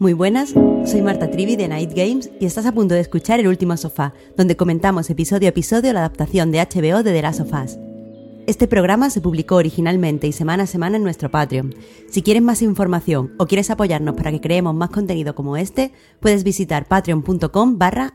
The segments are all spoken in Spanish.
Muy buenas, soy Marta Trivi de Night Games y estás a punto de escuchar El Último Sofá, donde comentamos episodio a episodio la adaptación de HBO de The Last of Us. Este programa se publicó originalmente y semana a semana en nuestro Patreon. Si quieres más información o quieres apoyarnos para que creemos más contenido como este, puedes visitar patreon.com barra.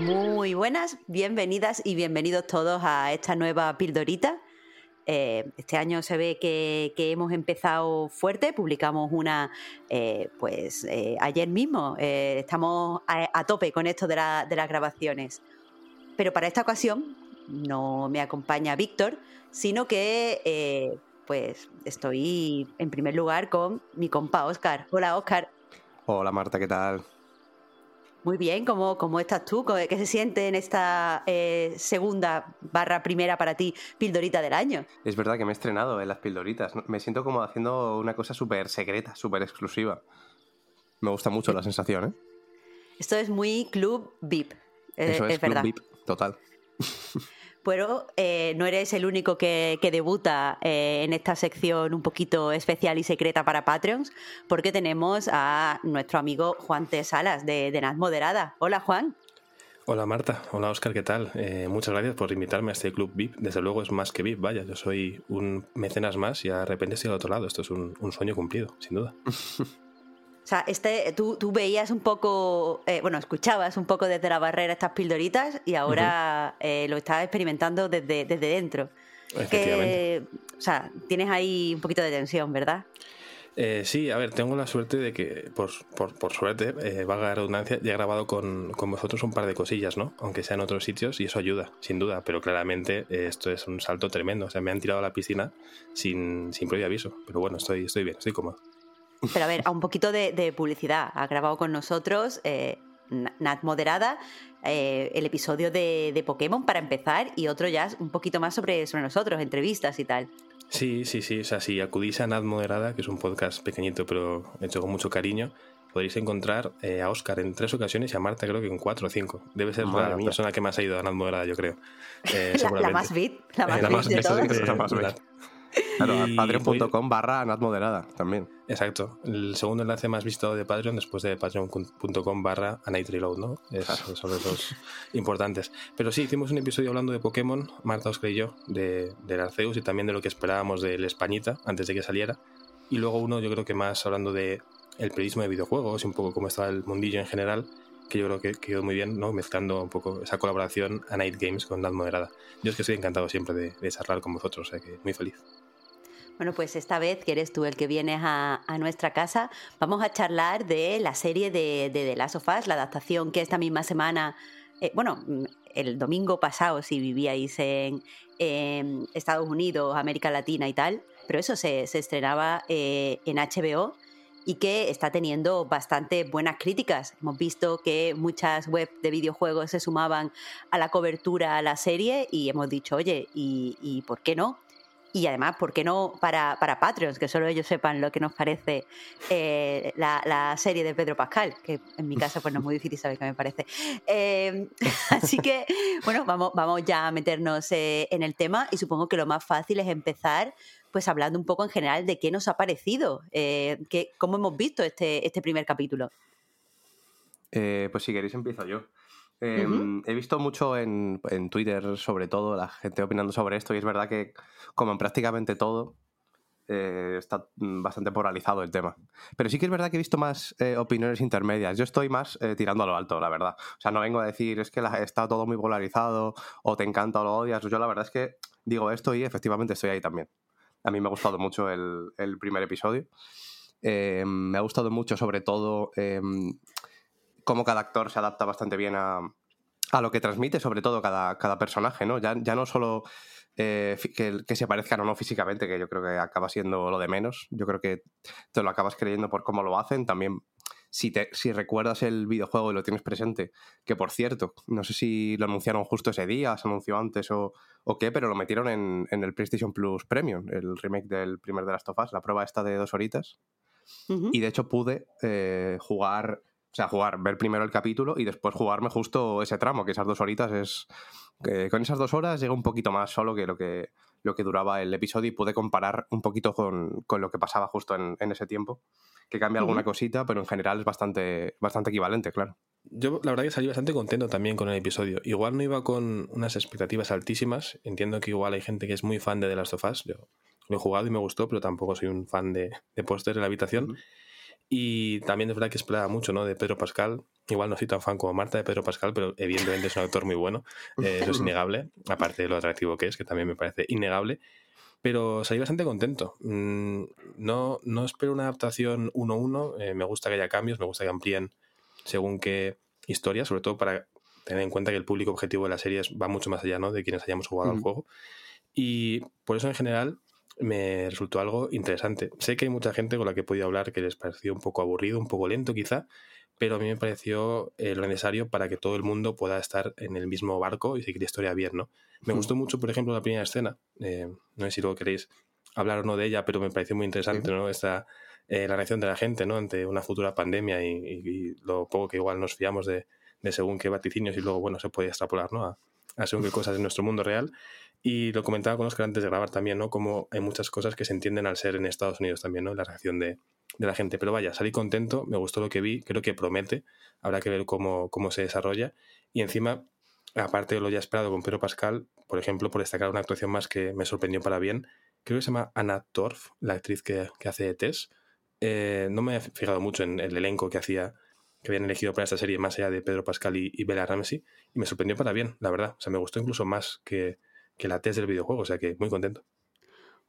Muy buenas, bienvenidas y bienvenidos todos a esta nueva pildorita. Eh, este año se ve que, hemos empezado fuerte, publicamos una eh, pues eh, ayer mismo, estamos a, tope con esto de, las grabaciones. Pero para esta ocasión no me acompaña Víctor, sino que pues estoy en primer lugar con mi compa Oscar. Hola Oscar. Hola Marta, ¿qué tal? Muy bien, ¿cómo, cómo estás tú? ¿Qué se siente en esta eh, segunda barra primera para ti pildorita del año? Es verdad que me he estrenado en las pildoritas. Me siento como haciendo una cosa súper secreta, súper exclusiva. Me gusta mucho la sensación, ¿eh? Esto es muy club VIP. Eh, Eso es, club VIP, total. pero eh, no eres el único que, debuta eh, en esta sección un poquito especial y secreta para Patreons, porque tenemos a nuestro amigo Juan T. Salas de, de Naz Moderada. Hola, Juan. Hola Marta, hola Oscar, ¿qué tal? Eh, muchas gracias por invitarme a este club VIP. Desde luego es más que VIP, vaya, yo soy un mecenas más y de repente estoy al otro lado. Esto es un sueño cumplido, sin duda. O sea, este, tú, tú veías un poco, eh, bueno, escuchabas un poco desde la barrera estas pildoritas y ahora eh, lo estás experimentando desde, desde dentro. Efectivamente. o sea, tienes ahí un poquito de tensión, ¿verdad? Eh, sí, a ver, tengo la suerte de que, por, por, suerte, eh, valga la redundancia, ya he grabado con, con, vosotros un par de cosillas, ¿no? Aunque sea en otros sitios, y eso ayuda, sin duda, pero claramente esto es un salto tremendo. O sea, me han tirado a la piscina sin, sin previo aviso, pero bueno, estoy, estoy bien, estoy cómodo. Pero a ver, a un poquito de, publicidad. Ha grabado con nosotros eh, Nat Moderada eh, el episodio de, Pokémon para empezar y otro ya un poquito más sobre, sobre nosotros, entrevistas y tal. Sí, sí, sí. O sea, si acudís a Nat Moderada, que es un podcast pequeñito pero hecho con mucho cariño, podréis encontrar eh, a Oscar en tres ocasiones y a Marta creo que en cuatro o cinco. Debe ser la persona que más ha ido a Nat Moderada, yo creo. la, más bit, la más, bit de todos. Claro, patreon.com barra Moderada también. Exacto. El segundo enlace más visto de Patreon después de patreon.com barra Reload, ¿no? Son los dos importantes. Pero sí, hicimos un episodio hablando de Pokémon, Marta, Oscar y yo, de, del Arceus y también de lo que esperábamos del Españita antes de que saliera. Y luego uno, yo creo que más hablando de el periodismo de videojuegos y un poco cómo estaba el mundillo en general, que yo creo que quedó muy bien, ¿no? Mezclando un poco esa colaboración a Night Games con Nat Moderada. Yo es que estoy encantado siempre de, de charlar con vosotros, o sea que muy feliz. Bueno, pues esta vez que eres tú el que vienes a, nuestra casa, vamos a charlar de la serie de, de The Last of Us, la adaptación que esta misma semana, eh, bueno, el domingo pasado, si vivíais en, Estados Unidos, América Latina y tal, pero eso se, estrenaba eh, en HBO y que está teniendo bastante buenas críticas. Hemos visto que muchas webs de videojuegos se sumaban a la cobertura a la serie y hemos dicho, oye, y por qué no? Y además, ¿por qué no para, para Patreons? Que solo ellos sepan lo que nos parece eh, la, serie de Pedro Pascal, que en mi caso pues no es muy difícil saber qué me parece. Em, así que, bueno, vamos, vamos ya a meternos eh, en el tema y supongo que lo más fácil es empezar pues hablando un poco en general de qué nos ha parecido, eh, cómo hemos visto este, este primer capítulo. pues si queréis empiezo yo. Em, he visto mucho en, Twitter, sobre todo, la gente opinando sobre esto, y es verdad que, como en prácticamente todo, eh, está mm, bastante polarizado el tema. Pero sí que es verdad que he visto más eh, opiniones intermedias. Yo estoy más eh, tirando a lo alto, la verdad. O sea, no vengo a decir es que está todo muy polarizado, o te encanta o lo odias. Yo la verdad es que digo esto y efectivamente estoy ahí también. A mí me ha gustado mucho el, el primer episodio. Eh, me ha gustado mucho, sobre todo, em, cómo cada actor se adapta bastante bien a, lo que transmite, sobre todo cada, cada personaje, ¿no? Ya, ya no solo eh, que, que, se parezcan o no físicamente, que yo creo que acaba siendo lo de menos. Yo creo que te lo acabas creyendo por cómo lo hacen. También, si, te, si recuerdas el videojuego y lo tienes presente, que por cierto, no sé si lo anunciaron justo ese día, se anunció antes o, o qué, pero lo metieron en, en, el PlayStation Plus Premium, el remake del primer de Last of Us, la prueba esta de dos horitas. Y de hecho pude eh, jugar, o sea, jugar, ver primero el capítulo y después jugarme justo ese tramo, que esas dos horitas es... Eh, con esas dos horas llega un poquito más solo que lo que, lo que duraba el episodio y pude comparar un poquito con, con lo que pasaba justo en, en, ese tiempo, que cambia alguna cosita, pero en general es bastante, bastante equivalente, claro. Yo la verdad que salí bastante contento también con el episodio. Igual no iba con unas expectativas altísimas. Entiendo que igual hay gente que es muy fan de The Last of Us. Yo lo he jugado y me gustó, pero tampoco soy un fan de, de póster en la habitación. Uh -huh. Y también es verdad que esperaba mucho ¿no? de Pedro Pascal. Igual no soy tan fan como Marta de Pedro Pascal, pero evidentemente es un actor muy bueno. Eh, eso es innegable, aparte de lo atractivo que es, que también me parece innegable. Pero salí bastante contento. Mm, no, no espero una adaptación 1-1. Eh, me gusta que haya cambios, me gusta que amplíen según qué historia, sobre todo para tener en cuenta que el público objetivo de la serie va mucho más allá ¿no? de quienes hayamos jugado al juego. Y por eso en general me resultó algo interesante. Sé que hay mucha gente con la que he podido hablar que les pareció un poco aburrido, un poco lento quizá, pero a mí me pareció eh, lo necesario para que todo el mundo pueda estar en el mismo barco y seguir la historia bien, ¿no? Me gustó mucho, por ejemplo, la primera escena. Eh, no sé si luego queréis hablar o no de ella, pero me pareció muy interesante, ¿no? Esta, eh, la reacción de la gente, ¿no? Ante una futura pandemia y, y, y lo poco que igual nos fiamos de, de, según qué vaticinios y luego, bueno, se puede extrapolar, ¿no? A, a según cosas en nuestro mundo real. Y lo comentaba con Oscar antes de grabar también, ¿no? Como hay muchas cosas que se entienden al ser en Estados Unidos también, ¿no? La reacción de, de la gente. Pero vaya, salí contento, me gustó lo que vi, creo que promete, habrá que ver cómo, cómo se desarrolla. Y encima, aparte de lo ya esperado con Pedro Pascal, por ejemplo, por destacar una actuación más que me sorprendió para bien, creo que se llama Anna Torf, la actriz que, que hace Tess. Eh, no me he fijado mucho en el elenco que hacía que habían elegido para esta serie más allá de Pedro Pascal y, y Bella Ramsey y me sorprendió para bien, la verdad. O sea, me gustó incluso más que, que la test del videojuego, o sea que muy contento.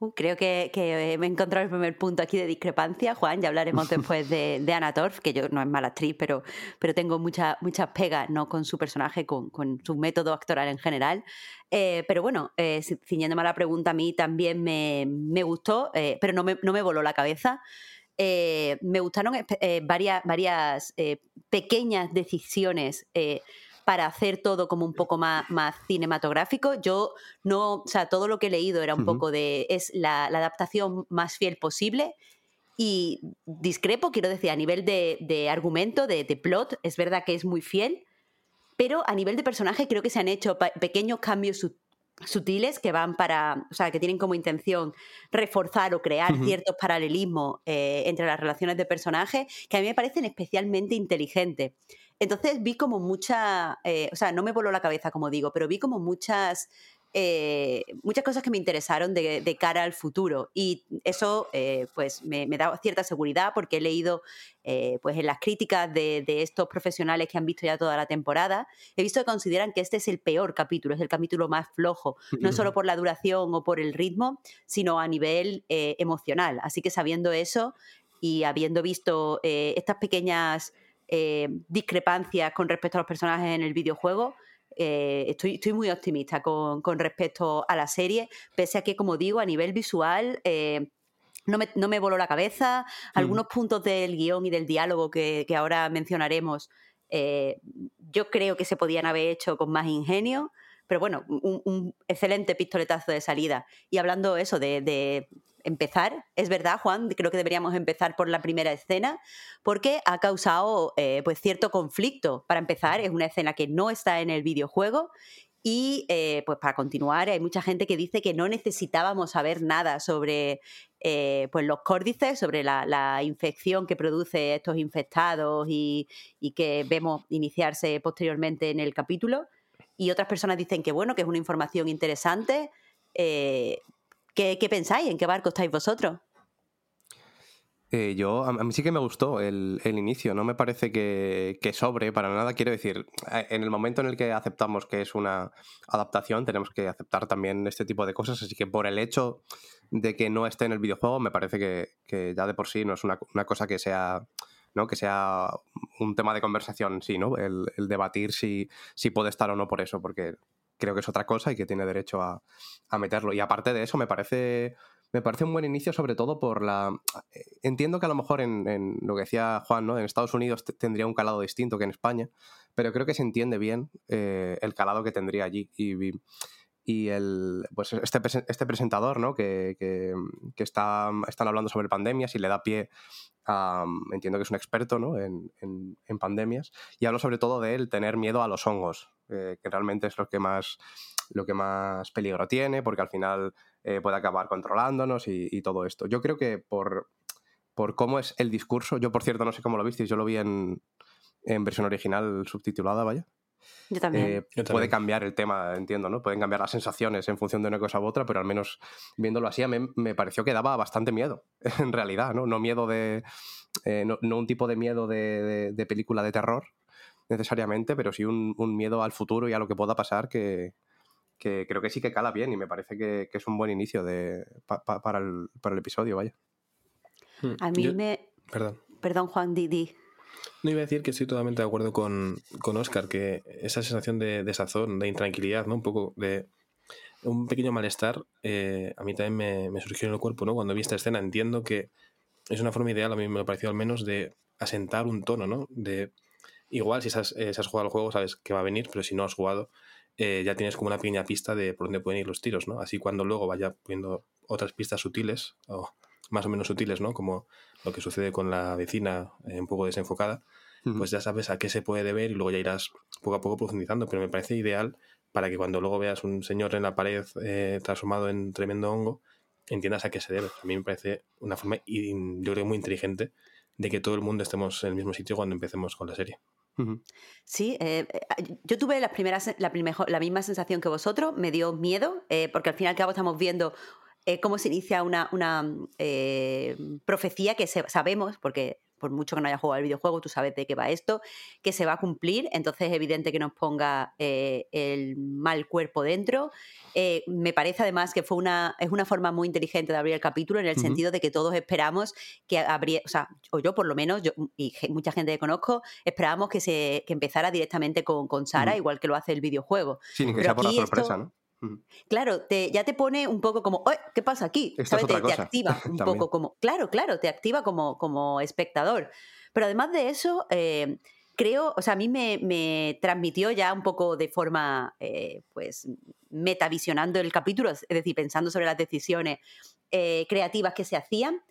Uh, creo que, que, me he encontrado el primer punto aquí de discrepancia, Juan. Ya hablaremos después de, de Anna Torf, que yo no es mala actriz, pero, pero tengo muchas muchas pegas, no con su personaje, con, con su método actoral en general. Eh, pero bueno, eh, ciñéndome a la pregunta, a mí también me, me gustó, eh, pero no me, no me voló la cabeza. Eh, me gustaron eh, varias, varias eh, pequeñas decisiones para hacer todo como un poco más, más, cinematográfico. Yo no, o sea, todo lo que he leído era un uh -huh. poco de, es la, la, adaptación más fiel posible. Y discrepo, quiero decir, a nivel de, de argumento, de, de, plot, es verdad que es muy fiel, pero a nivel de personaje creo que se han hecho pequeños cambios sutiles que van para, o sea, que tienen como intención reforzar o crear uh -huh. ciertos paralelismos eh, entre las relaciones de personajes que a mí me parecen especialmente inteligentes. Entonces vi como mucha, eh, o sea, no me voló la cabeza como digo, pero vi como muchas eh, muchas cosas que me interesaron de, de, cara al futuro. Y eso eh, pues me, me, da cierta seguridad porque he leído eh, pues en las críticas de, de, estos profesionales que han visto ya toda la temporada he visto que consideran que este es el peor capítulo es el capítulo más flojo no solo por la duración o por el ritmo sino a nivel emocional. Así que sabiendo eso y habiendo visto estas pequeñas discrepancias con respecto a los personajes en el videojuego eh, estoy, estoy, muy optimista con, con, respecto a la serie, pese a que, como digo, a nivel visual... Eh, no me, no me, voló la cabeza. Algunos mm. puntos del guion y del diálogo que, que ahora mencionaremos, eh, yo creo que se podían haber hecho con más ingenio. Pero bueno, un, un excelente pistoletazo de salida. Y hablando eso de, de, empezar, es verdad, Juan, creo que deberíamos empezar por la primera escena, porque ha causado eh, pues cierto conflicto. Para empezar, es una escena que no está en el videojuego y eh, pues para continuar, hay mucha gente que dice que no necesitábamos saber nada sobre eh, pues los córdices, sobre la, infección que produce estos infectados y, y, que vemos iniciarse posteriormente en el capítulo. Y otras personas dicen que bueno, que es una información interesante. ¿Qué, ¿Qué, pensáis? ¿En qué barco estáis vosotros? Eh, yo, a, mí sí que me gustó el, inicio, no me parece que, sobre para nada. Quiero decir, en el momento en el que aceptamos que es una adaptación, tenemos que aceptar también este tipo de cosas. Así que por el hecho de que no esté en el videojuego, me parece que, ya de por sí no es una, cosa que sea. ¿no? que sea un tema de conversación, sí, ¿no? El, debatir si, si puede estar o no por eso, porque creo que es otra cosa y que tiene derecho a, meterlo. Y aparte de eso, me parece me parece un buen inicio, sobre todo por la. Eh, entiendo que a lo mejor en, lo que decía Juan, ¿no? En Estados Unidos tendría un calado distinto que en España, pero creo que se entiende bien eh, el calado que tendría allí. Y el, pues este, este presentador, ¿no? Que, que, está, están hablando sobre pandemias y le da pie a. Entiendo que es un experto, ¿no? En, en, pandemias. Y hablo sobre todo de él tener miedo a los hongos, eh, que realmente es lo que más lo que más peligro tiene, porque al final eh, puede acabar controlándonos y, todo esto. Yo creo que por, por cómo es el discurso, yo por cierto no sé cómo lo visteis, yo lo vi en, en versión original subtitulada, vaya. Yo también. Eh, puede cambiar el tema, entiendo, ¿no? Pueden cambiar las sensaciones en función de una cosa u otra, pero al menos viéndolo así, a mí me pareció que daba bastante miedo, en realidad, ¿no? No miedo de. Eh, no, un tipo de miedo de, de, película de terror, necesariamente, pero sí un, un, miedo al futuro y a lo que pueda pasar que, que creo que sí que cala bien y me parece que, es un buen inicio de, para, el, episodio, vaya. Hmm, a mí me... Perdón. Perdón, Juan Didi. No iba a decir que estoy totalmente de acuerdo con, con Oscar, que esa sensación de, de sazón, de intranquilidad, ¿no? Un poco de un pequeño malestar, eh, a mí también me, surgió en el cuerpo, ¿no? Cuando vi esta escena, entiendo que es una forma ideal, a mí me pareció al menos, de asentar un tono, ¿no? De, igual si has, eh, si has jugado al juego sabes que va a venir, pero si no has jugado, eh, ya tienes como una pequeña pista de por dónde pueden ir los tiros, ¿no? Así cuando luego vaya poniendo otras pistas sutiles, o más o menos sutiles, ¿no? Como lo que sucede con la vecina eh, un poco desenfocada, pues ya sabes a qué se puede deber y luego ya irás poco a poco profundizando, pero me parece ideal para que cuando luego veas un señor en la pared eh, transformado en tremendo hongo, entiendas a qué se debe. A mí me parece una forma, yo creo, muy inteligente de que todo el mundo estemos en el mismo sitio cuando empecemos con la serie. Sí, eh, eh, yo tuve las primeras, la, la, misma sensación que vosotros, me dio miedo, eh, porque al final y al cabo estamos viendo cómo se inicia una, una profecía que sabemos, porque por mucho que no haya jugado el videojuego, tú sabes de qué va esto, que se va a cumplir, entonces es evidente que nos ponga eh, el mal cuerpo dentro. Eh, me parece además que fue una, es una forma muy inteligente de abrir el capítulo en el sentido de que todos esperamos que habría, o sea, o yo por lo menos, yo, y mucha gente que conozco, esperábamos que se que empezara directamente con, con Sara, igual que lo hace el videojuego. Sí, ni que sea por la sorpresa, ¿no? Claro, te, ya te pone un poco como, ¿qué pasa aquí? Te, activa un poco como, claro, claro, te activa como, como espectador. Pero además de eso, eh, creo, o sea, a mí me, transmitió ya un poco de forma, eh, pues, metavisionando el capítulo, es decir, pensando sobre las decisiones eh, creativas que se hacían.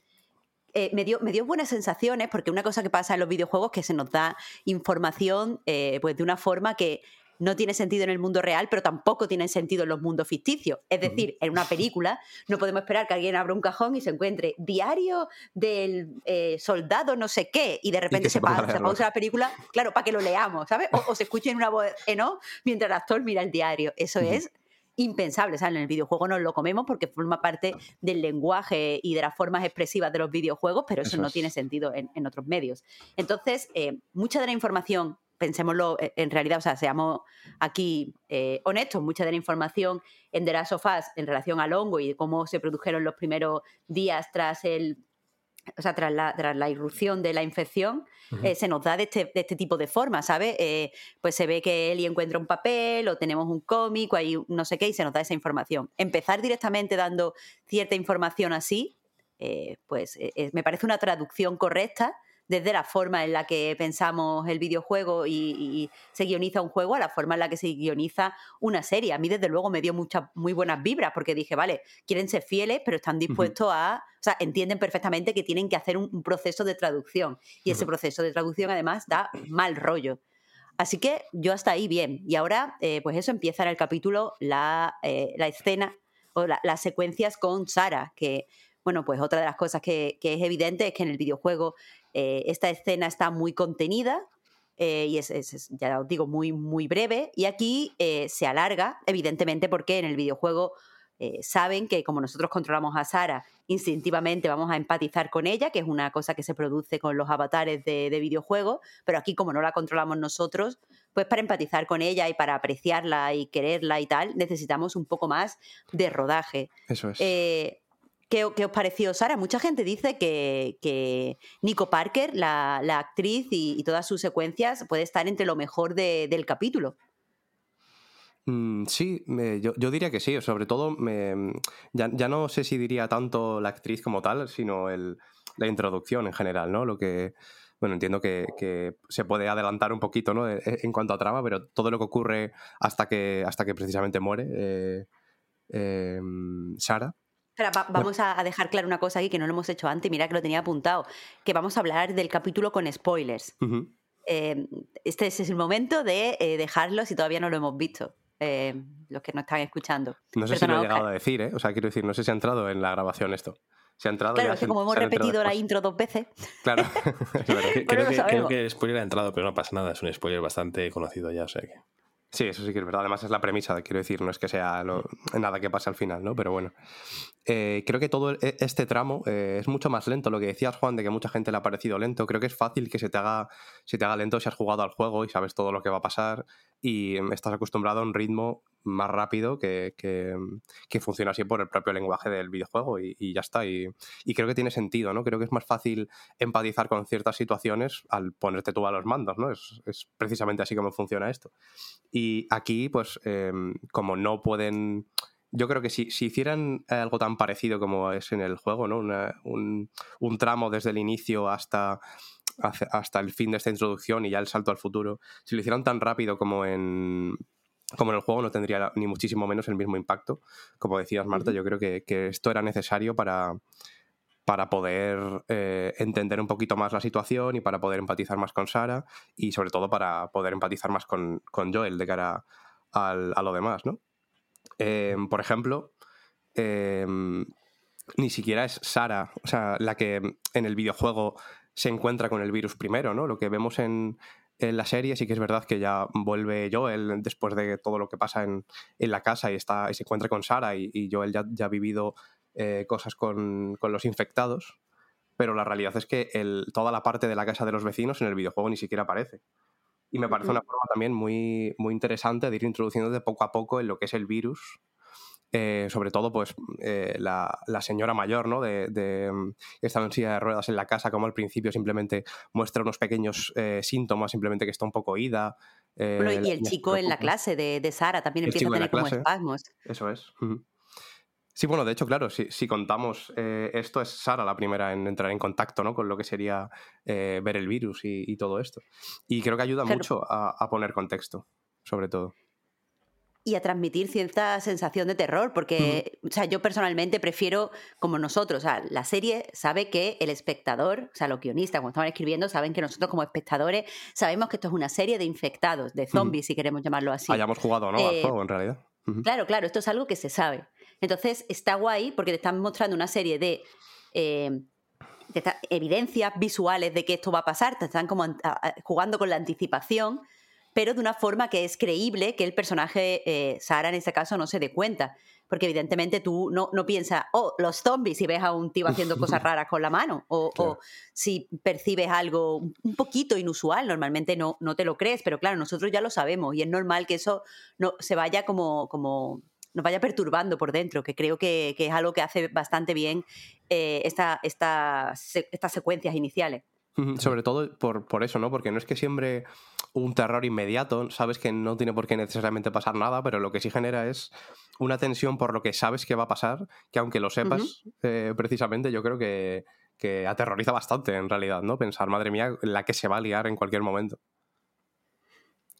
me, dio, me dio buenas sensaciones porque una cosa que pasa en los videojuegos es que se nos da información pues de una forma que no tiene sentido en el mundo real, pero tampoco tiene sentido en los mundos ficticios. Es decir, en una película no podemos esperar que alguien abra un cajón y se encuentre diario del eh, soldado no sé qué y de repente se, pausa, la película, claro, para que lo leamos, ¿sabes? O, se escuche en una voz en off mientras el actor mira el diario. Eso es impensable. Sea, en el videojuego nos lo comemos porque forma parte del lenguaje y de las formas expresivas de los videojuegos, pero eso, no tiene sentido en, otros medios. Entonces, eh, mucha de la información pensémoslo eh, en realidad, o sea, seamos aquí eh, honestos, mucha de la información en The Last of Us en relación al hongo y cómo se produjeron los primeros días tras el o sea, tras la, tras la irrupción de la infección, eh, se nos da de este, de este, tipo de forma, ¿sabes? pues se ve que Eli encuentra un papel o tenemos un cómic o hay no sé qué y se nos da esa información. Empezar directamente dando cierta información así, pues me parece una traducción correcta desde la forma en la que pensamos el videojuego y, se guioniza un juego a la forma en la que se guioniza una serie. A mí, desde luego, me dio muchas muy buenas vibras porque dije, vale, quieren ser fieles, pero están dispuestos a. O sea, entienden perfectamente que tienen que hacer un, proceso de traducción. Y ese proceso de traducción, además, da mal rollo. Así que yo hasta ahí bien. Y ahora, eh, pues eso empieza en el capítulo la, eh, escena o las secuencias con Sara, que, bueno, pues otra de las cosas que, que, es evidente es que en el videojuego eh, esta escena está muy contenida eh, y es, ya os digo, muy, muy breve. Y aquí eh, se alarga, evidentemente, porque en el videojuego saben que como nosotros controlamos a Sara, instintivamente vamos a empatizar con ella, que es una cosa que se produce con los avatares de, videojuegos, pero aquí como no la controlamos nosotros, pues para empatizar con ella y para apreciarla y quererla y tal, necesitamos un poco más de rodaje. Eso es. Eh, ¿Qué, os pareció, Sara? Mucha gente dice que, Nico Parker, la, actriz y, todas sus secuencias, puede estar entre lo mejor del capítulo. Mm, sí, yo, diría que sí, sobre todo me, ya, no sé si diría tanto la actriz como tal, sino el, la introducción en general, ¿no? Lo que, bueno, entiendo que, se puede adelantar un poquito, ¿no? E, en, cuanto a trama, pero todo lo que ocurre hasta que, hasta que precisamente muere eh, em, Sara. Vamos a dejar claro una cosa aquí que no lo hemos hecho antes, mira que lo tenía apuntado, que vamos a hablar del capítulo con spoilers. Em, este es el momento de eh, dejarlo si todavía no lo hemos visto. Eh, los que no están escuchando. No sé si lo he llegado a decir, ¿eh? O sea, quiero decir, no sé si ha entrado en la grabación esto. Se ha entrado claro, es que como hemos repetido la intro dos veces. Claro, creo, que, creo, que, el spoiler ha entrado, pero no pasa nada, es un spoiler bastante conocido ya, o sea que. Sí, eso sí que es verdad. Además es la premisa, quiero decir, no es que sea nada que pase al final, ¿no? Pero bueno. Eh, creo que todo e, este tramo eh, es mucho más lento. Lo que decías, Juan, de que mucha gente le ha parecido lento. Creo que es fácil que se te haga, se te haga lento si has jugado al juego y sabes todo lo que va a pasar y estás acostumbrado a un ritmo más rápido que, que, funciona así por el propio lenguaje del videojuego y, ya está. Y, creo que tiene sentido, ¿no? Creo que es más fácil empatizar con ciertas situaciones al ponerte tú a los mandos, ¿no? Es, precisamente así como funciona esto. Y aquí, pues, em, como no pueden... Yo creo que si, si, hicieran algo tan parecido como es en el juego, ¿no? un, un tramo desde el inicio hasta hasta el fin de esta introducción y ya el salto al futuro, si lo hicieran tan rápido como en, como en el juego no tendría ni muchísimo menos el mismo impacto. Como decías, Marta, yo creo que, esto era necesario para, para poder eh, entender un poquito más la situación y para poder empatizar más con Sara y sobre todo para poder empatizar más con, Joel de cara a lo demás, ¿no? Em, por ejemplo, em, ni siquiera es Sara, o sea, la que en el videojuego se encuentra con el virus primero, ¿no? Lo que vemos en, en la serie sí que es verdad que ya vuelve Joel después de todo lo que pasa en, la casa y, está, y se encuentra con Sara y, Joel ya, ya, ha vivido eh, cosas con, los infectados, pero la realidad es que el, toda la parte de la casa de los vecinos en el videojuego ni siquiera aparece. Y me parece una forma también muy, muy interesante de ir introduciendo de poco a poco en lo que es el virus eh, sobre todo pues eh, la, señora mayor, ¿no? De, de mm, en silla de ruedas en la casa, como al principio simplemente muestra unos pequeños eh, síntomas, simplemente que está un poco ida. y el chico en la clase de, de Sara también empieza a tener como espasmos. Eso es. Sí, bueno, de hecho, claro, si, contamos esto, es Sara la primera en entrar en contacto ¿no? con lo que sería ver el virus y, todo esto. Y creo que ayuda mucho a poner contexto, sobre todo y a transmitir cierta sensación de terror, porque o sea, yo personalmente prefiero, como nosotros, o sea, la serie sabe que el espectador, o sea, los guionistas cuando estaban escribiendo, saben que nosotros como espectadores sabemos que esto es una serie de infectados, de zombies, si queremos llamarlo así. Hayamos jugado, ¿no? Al eh, juego, en realidad. Claro, claro, esto es algo que se sabe. Entonces, está guay porque te están mostrando una serie de... Eh, evidencias visuales de que esto va a pasar, te están como jugando con la anticipación pero de una forma que es creíble que el personaje, eh, Sara en este caso, no se dé cuenta. Porque evidentemente tú no, no piensas, oh, los zombies, si ves a un tío haciendo cosas raras con la mano, o, si percibes algo un poquito inusual, normalmente no, no te lo crees, pero claro, nosotros ya lo sabemos y es normal que eso no, se vaya como, como nos vaya perturbando por dentro, que creo que, es algo que hace bastante bien eh, esta, estas secuencias iniciales. Sobre todo por, por, eso, ¿no? Porque no es que siempre un terror inmediato, sabes que no tiene por qué necesariamente pasar nada, pero lo que sí genera es una tensión por lo que sabes que va a pasar, que aunque lo sepas, eh, precisamente yo creo que, que, aterroriza bastante en realidad, ¿no? Pensar, madre mía, la que se va a liar en cualquier momento.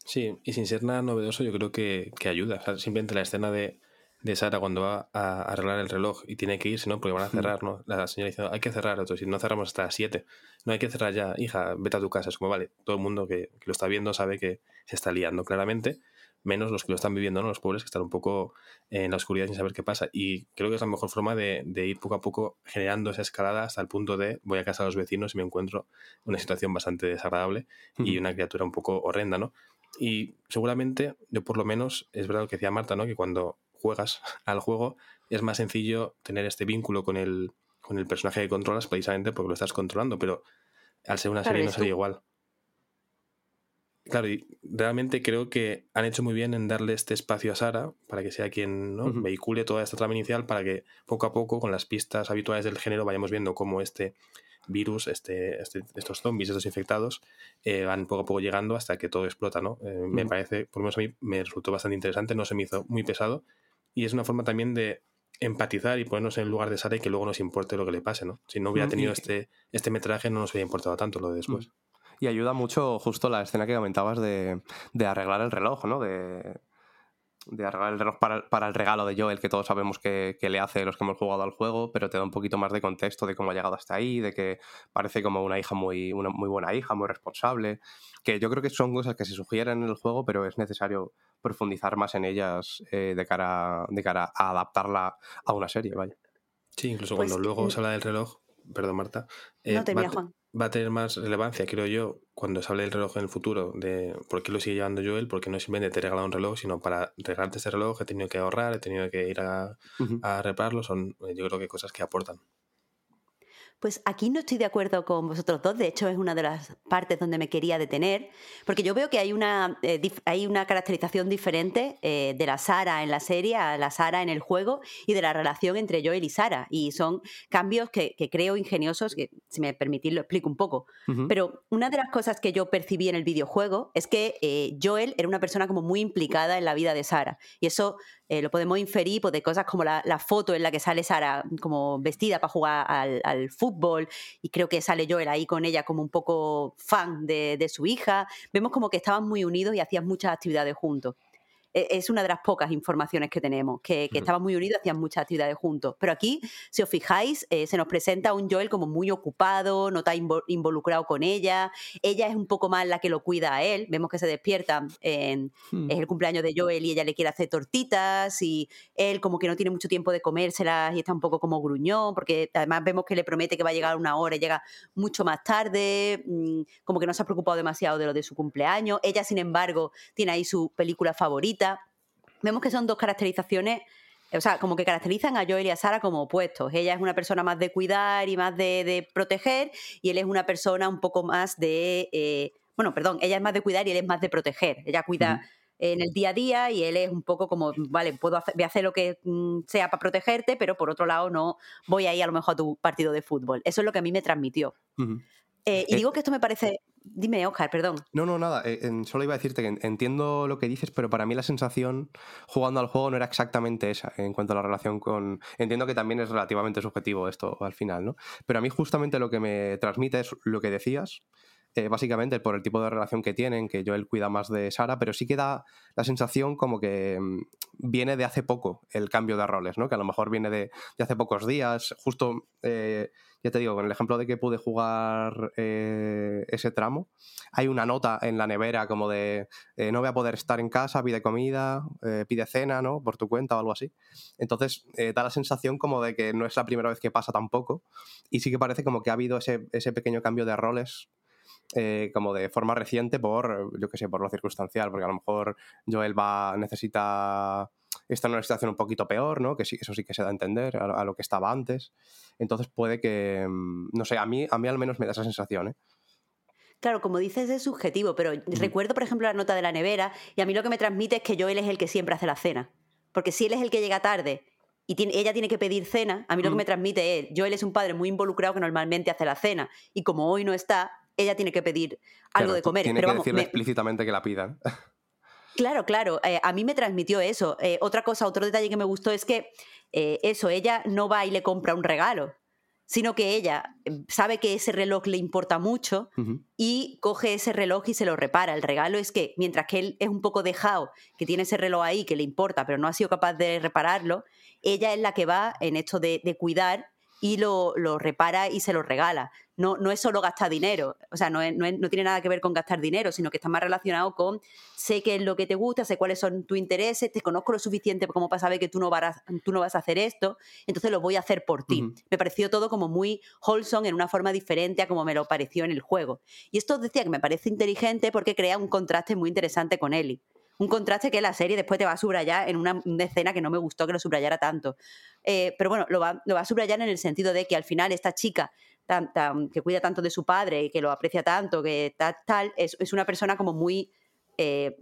Sí, y sin ser nada novedoso, yo creo que, que ayuda. simplemente la escena de de Sara cuando va a arreglar el reloj y tiene que irse, ¿no? Porque van a cerrar, ¿no? La señora dice, hay que cerrar, otro, si no cerramos hasta las 7. No hay que cerrar ya, hija, vete a tu casa. Es como, vale, todo el mundo que, lo está viendo sabe que se está liando claramente, menos los que lo están viviendo, ¿no? Los pobres que están un poco en la oscuridad sin saber qué pasa. Y creo que es la mejor forma de, ir poco a poco generando esa escalada hasta el punto de voy a casa a los vecinos y me encuentro una situación bastante desagradable y una criatura un poco horrenda, ¿no? Y seguramente, yo por lo menos, es verdad lo que decía Marta, ¿no? Que cuando juegas al juego, es más sencillo tener este vínculo con el, con el personaje que controlas precisamente porque lo estás controlando, pero al ser una serie no sería igual. Claro, y realmente creo que han hecho muy bien en darle este espacio a Sara para que sea quien ¿no? vehicule toda esta trama inicial para que poco a poco, con las pistas habituales del género, vayamos viendo cómo este virus, este, este estos zombies, estos infectados, eh, van poco a poco llegando hasta que todo explota, ¿no? Eh, me parece, por lo menos a mí me resultó bastante interesante, no se me hizo muy pesado y es una forma también de empatizar y ponernos en el lugar de Sara y que luego nos importe lo que le pase, ¿no? Si no hubiera tenido este, este metraje no nos hubiera importado tanto lo de después. Y ayuda mucho justo la escena que comentabas de, de arreglar el reloj, ¿no? De, de arreglar el reloj para, el regalo de Joel, que todos sabemos que, le hace los que hemos jugado al juego, pero te da un poquito más de contexto de cómo ha llegado hasta ahí, de que parece como una hija muy, una muy buena hija, muy responsable, que yo creo que son cosas que se sugieren en el juego, pero es necesario profundizar más en ellas eh, de, cara, de cara a adaptarla a una serie, vaya. Sí, incluso cuando pues, luego eh, se habla del reloj, perdón Marta, eh, no, termina, Juan va a tener más relevancia, creo yo, cuando se hable del reloj en el futuro, de por qué lo sigue llevando Joel, porque no es simplemente te he regalado un reloj, sino para regalarte ese reloj he tenido que ahorrar, he tenido que ir a, a repararlo, son yo creo que cosas que aportan. Pues aquí no estoy de acuerdo con vosotros dos, de hecho es una de las partes donde me quería detener, porque yo veo que hay una, eh, hay una caracterización diferente eh, de la Sara en la serie a la Sara en el juego y de la relación entre Joel y Sara, y son cambios que, creo ingeniosos, que si me permitís lo explico un poco, pero una de las cosas que yo percibí en el videojuego es que eh, Joel era una persona como muy implicada en la vida de Sara, y eso eh, lo podemos inferir pues, de cosas como la, foto en la que sale Sara como vestida para jugar al, fútbol y creo que sale Joel ahí con ella como un poco fan de, de su hija. Vemos como que estaban muy unidos y hacían muchas actividades juntos. E-, es una de las pocas informaciones que tenemos, que, estaban muy unidos, hacían muchas actividades juntos. Pero aquí, si os fijáis, eh, se nos presenta un Joel como muy ocupado, no está involucrado con ella, ella es un poco más la que lo cuida a él, vemos que se despierta, en, hmm. es el cumpleaños de Joel y ella le quiere hacer tortitas y él como que no tiene mucho tiempo de comérselas y está un poco como gruñón, porque además vemos que le promete que va a llegar una hora y llega mucho más tarde, mm, como que no se ha preocupado demasiado de lo de su cumpleaños. Ella, sin embargo, tiene ahí su película favorita Vemos que son dos caracterizaciones o sea, como que caracterizan a Joel y a Sara como opuestos. Ella es una persona más de cuidar y más de, proteger, y él es una persona un poco más de. Eh, bueno, perdón, ella es más de cuidar y él es más de proteger. Ella cuida en el día a día y él es un poco como, vale, puedo hacer, voy a hacer lo que mm, sea para protegerte, pero por otro lado no voy a ir a lo mejor a tu partido de fútbol. Eso es lo que a mí me transmitió. Eh, y eh, digo que esto me parece. Dime, Oscar, perdón. No, no, nada. Eh, solo iba a decirte que entiendo lo que dices, pero para mí la sensación jugando al juego no era exactamente esa en cuanto a la relación con. Entiendo que también es relativamente subjetivo esto al final, ¿no? Pero a mí justamente lo que me transmite es lo que decías. Básicamente por el tipo de relación que tienen, que Joel cuida más de Sara, pero sí que da la sensación como que mm, viene de hace poco el cambio de roles, ¿no? Que a lo mejor viene de, hace pocos días. Justo ya te digo, con el ejemplo de que pude jugar eh, ese tramo, hay una nota en la nevera como de eh, no voy a poder estar en casa, pide comida, eh, pide cena, ¿no? Por tu cuenta o algo así. Entonces, da la sensación como de que no es la primera vez que pasa tampoco y sí que parece como que ha habido ese, ese pequeño cambio de roles como de forma reciente por, yo qué sé, por lo circunstancial, porque a lo mejor Joel va, necesita está en una situación un poquito peor, ¿no? Que sí, eso sí que se da a entender a, lo que estaba antes. Entonces puede que, mm, no sé, a mí, a mí al menos me da esa sensación, ¿eh? Claro, como dices, es subjetivo, pero recuerdo, por ejemplo, la nota de la nevera y a mí lo que me transmite es que Joel es el que siempre hace la cena. Porque si él es el que llega tarde y ella tiene que pedir cena, a mí lo que me transmite es, Joel es un padre muy involucrado que normalmente hace la cena y como hoy no está, ella tiene que pedir algo de comer. Tiene que decirle explícitamente que la pidan. Claro, claro. Eh, a mí me transmitió eso. Eh, otra cosa, otro detalle que me gustó es que eh, eso, ella no va y le compra un regalo, sino que ella sabe que ese reloj le importa mucho y coge ese reloj y se lo repara. El regalo es que mientras que él es un poco dejado, que tiene ese reloj ahí que le importa, pero no ha sido capaz de repararlo, ella es la que va en esto de, de cuidar y lo, repara y se lo regala. No, no es solo gastar dinero, o sea, no, no, tiene nada que ver con gastar dinero, sino que está más relacionado con sé qué es lo que te gusta, sé cuáles son tus intereses, te conozco lo suficiente como para saber que tú no, vas, tú no vas a hacer esto, entonces lo voy a hacer por ti. Me pareció todo como muy wholesome en una forma diferente a como me lo pareció en el juego. Y esto decía que me parece inteligente porque crea un contraste muy interesante con Ellie un contraste que la serie después te va a subrayar en una, escena que no me gustó que lo subrayara tanto. Eh, pero bueno, lo va, lo va, a subrayar en el sentido de que al final esta chica que cuida tanto de su padre y que lo aprecia tanto, que tal, es, es una persona como muy... Eh,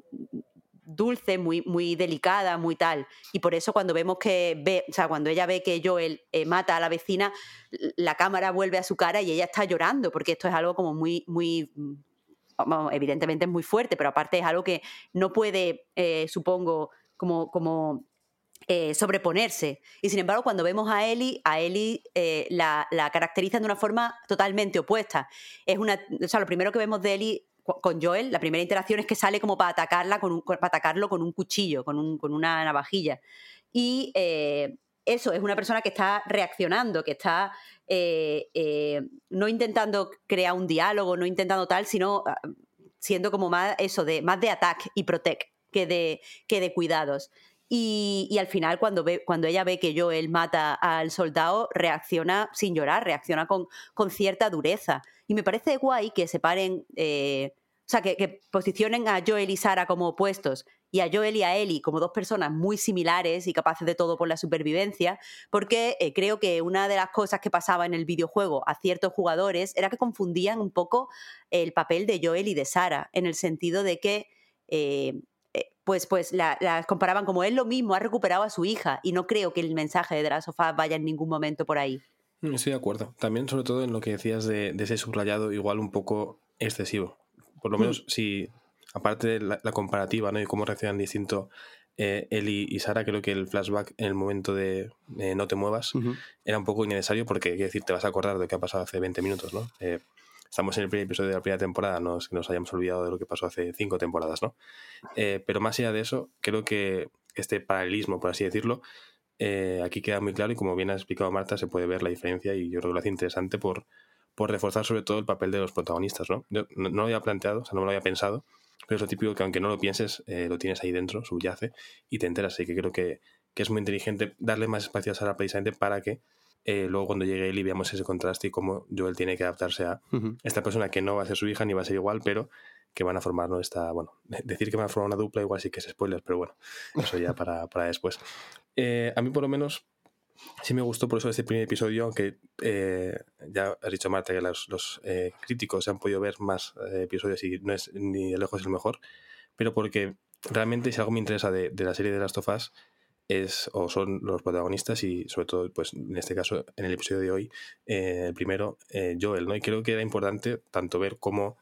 dulce, muy, muy delicada, muy tal. Y por eso cuando vemos que ve, o sea, cuando ella ve que Joel eh, mata a la vecina, la cámara vuelve a su cara y ella está llorando, porque esto es algo como muy, muy evidentemente es muy fuerte, pero aparte es algo que no puede, eh, supongo, como, como eh, sobreponerse. Y sin embargo, cuando vemos a Ellie, a Ellie la, la, caracterizan de una forma totalmente opuesta. Es una, o sea, lo primero que vemos de Ellie con Joel, la primera interacción es que sale como para, atacarla con un, para atacarlo con un cuchillo, con, un, con una navajilla. Y eh, eso, es una persona que está reaccionando, que está eh, eh, no intentando crear un diálogo, no intentando tal, sino ah, siendo como más eso, de, más de attack y protect que de, que de cuidados. Y, al final, cuando, ve, cuando ella ve que Joel mata al soldado, reacciona sin llorar, reacciona con, con cierta dureza. Y me parece guay que separen, eh, o sea, que, posicionen a Joel y Sara como opuestos y a Joel y a Ellie como dos personas muy similares y capaces de todo por la supervivencia, porque eh, creo que una de las cosas que pasaba en el videojuego a ciertos jugadores era que confundían un poco el papel de Joel y de Sara, en el sentido de que... Eh, pues, pues las la comparaban como él lo mismo, ha recuperado a su hija y no creo que el mensaje de la sofá vaya en ningún momento por ahí. Mm, estoy de acuerdo. También, sobre todo en lo que decías de, ese subrayado, igual un poco excesivo. Por lo mm. menos, si, aparte de la, comparativa ¿no? y cómo reaccionan distinto eh, Eli y Sara, creo que el flashback en el momento de no te muevas era un poco innecesario porque, quiero decir, te vas a acordar de lo que ha pasado hace 20 minutos, ¿no? Eh, estamos en el primer episodio de la primera temporada, no es que nos hayamos olvidado de lo que pasó hace cinco temporadas, ¿no? Eh, pero más allá de eso, creo que este paralelismo, por así decirlo, eh, aquí queda muy claro y como bien ha explicado Marta, se puede ver la diferencia y yo creo que lo hace interesante por, por reforzar sobre todo el papel de los protagonistas, ¿no? Yo no, lo había planteado, o sea, no me lo había pensado, pero es lo típico que aunque no lo pienses, eh, lo tienes ahí dentro, subyace, y te enteras. Así que creo que, que, es muy inteligente darle más espacio a Sara precisamente para que eh, luego cuando llegue él y veamos ese contraste y cómo Joel tiene que adaptarse a esta persona que no va a ser su hija ni va a ser igual, pero que van a formar esta, bueno, decir que van a formar una dupla igual sí que es spoiler, pero bueno, eso ya para, para después. Eh, a mí por lo menos sí me gustó por eso este primer episodio, aunque eh, ya has dicho Marta que los, eh, críticos se han podido ver más episodios y no es ni de lejos el mejor, pero porque realmente si algo me interesa de, la serie de Last of Us es o son los protagonistas y sobre todo pues en este caso en el episodio de hoy el primero Joel no y creo que era importante tanto ver cómo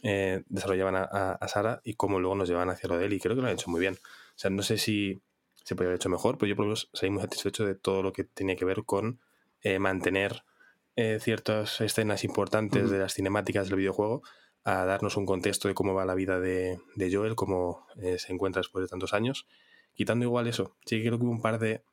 desarrollaban a, a, Sara y cómo luego nos llevan hacia lo de él y creo que lo han hecho muy bien. O sea no sé si se podría haber hecho mejor, pero yo por lo menos salí muy satisfecho de todo lo que tenía que ver con eh, mantener eh, ciertas escenas importantes de las cinemáticas del videojuego a darnos un contexto de cómo va la vida de, Joel, cómo eh, se encuentra después de tantos años. Quitando igual eso, sí que creo que hubo un par de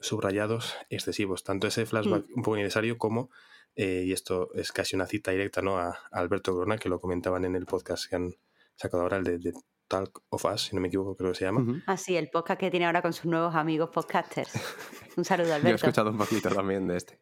subrayados excesivos, tanto ese flashback mm. un poco innecesario como, y esto es casi una cita directa ¿no? a, Alberto Corona, que lo comentaban en el podcast que han sacado ahora, el de Talk of Us, si no me equivoco, creo que se llama. Ah, sí, el podcast que tiene ahora con sus nuevos amigos podcasters. Un saludo, Alberto. Yo he escuchado un poquito también de este.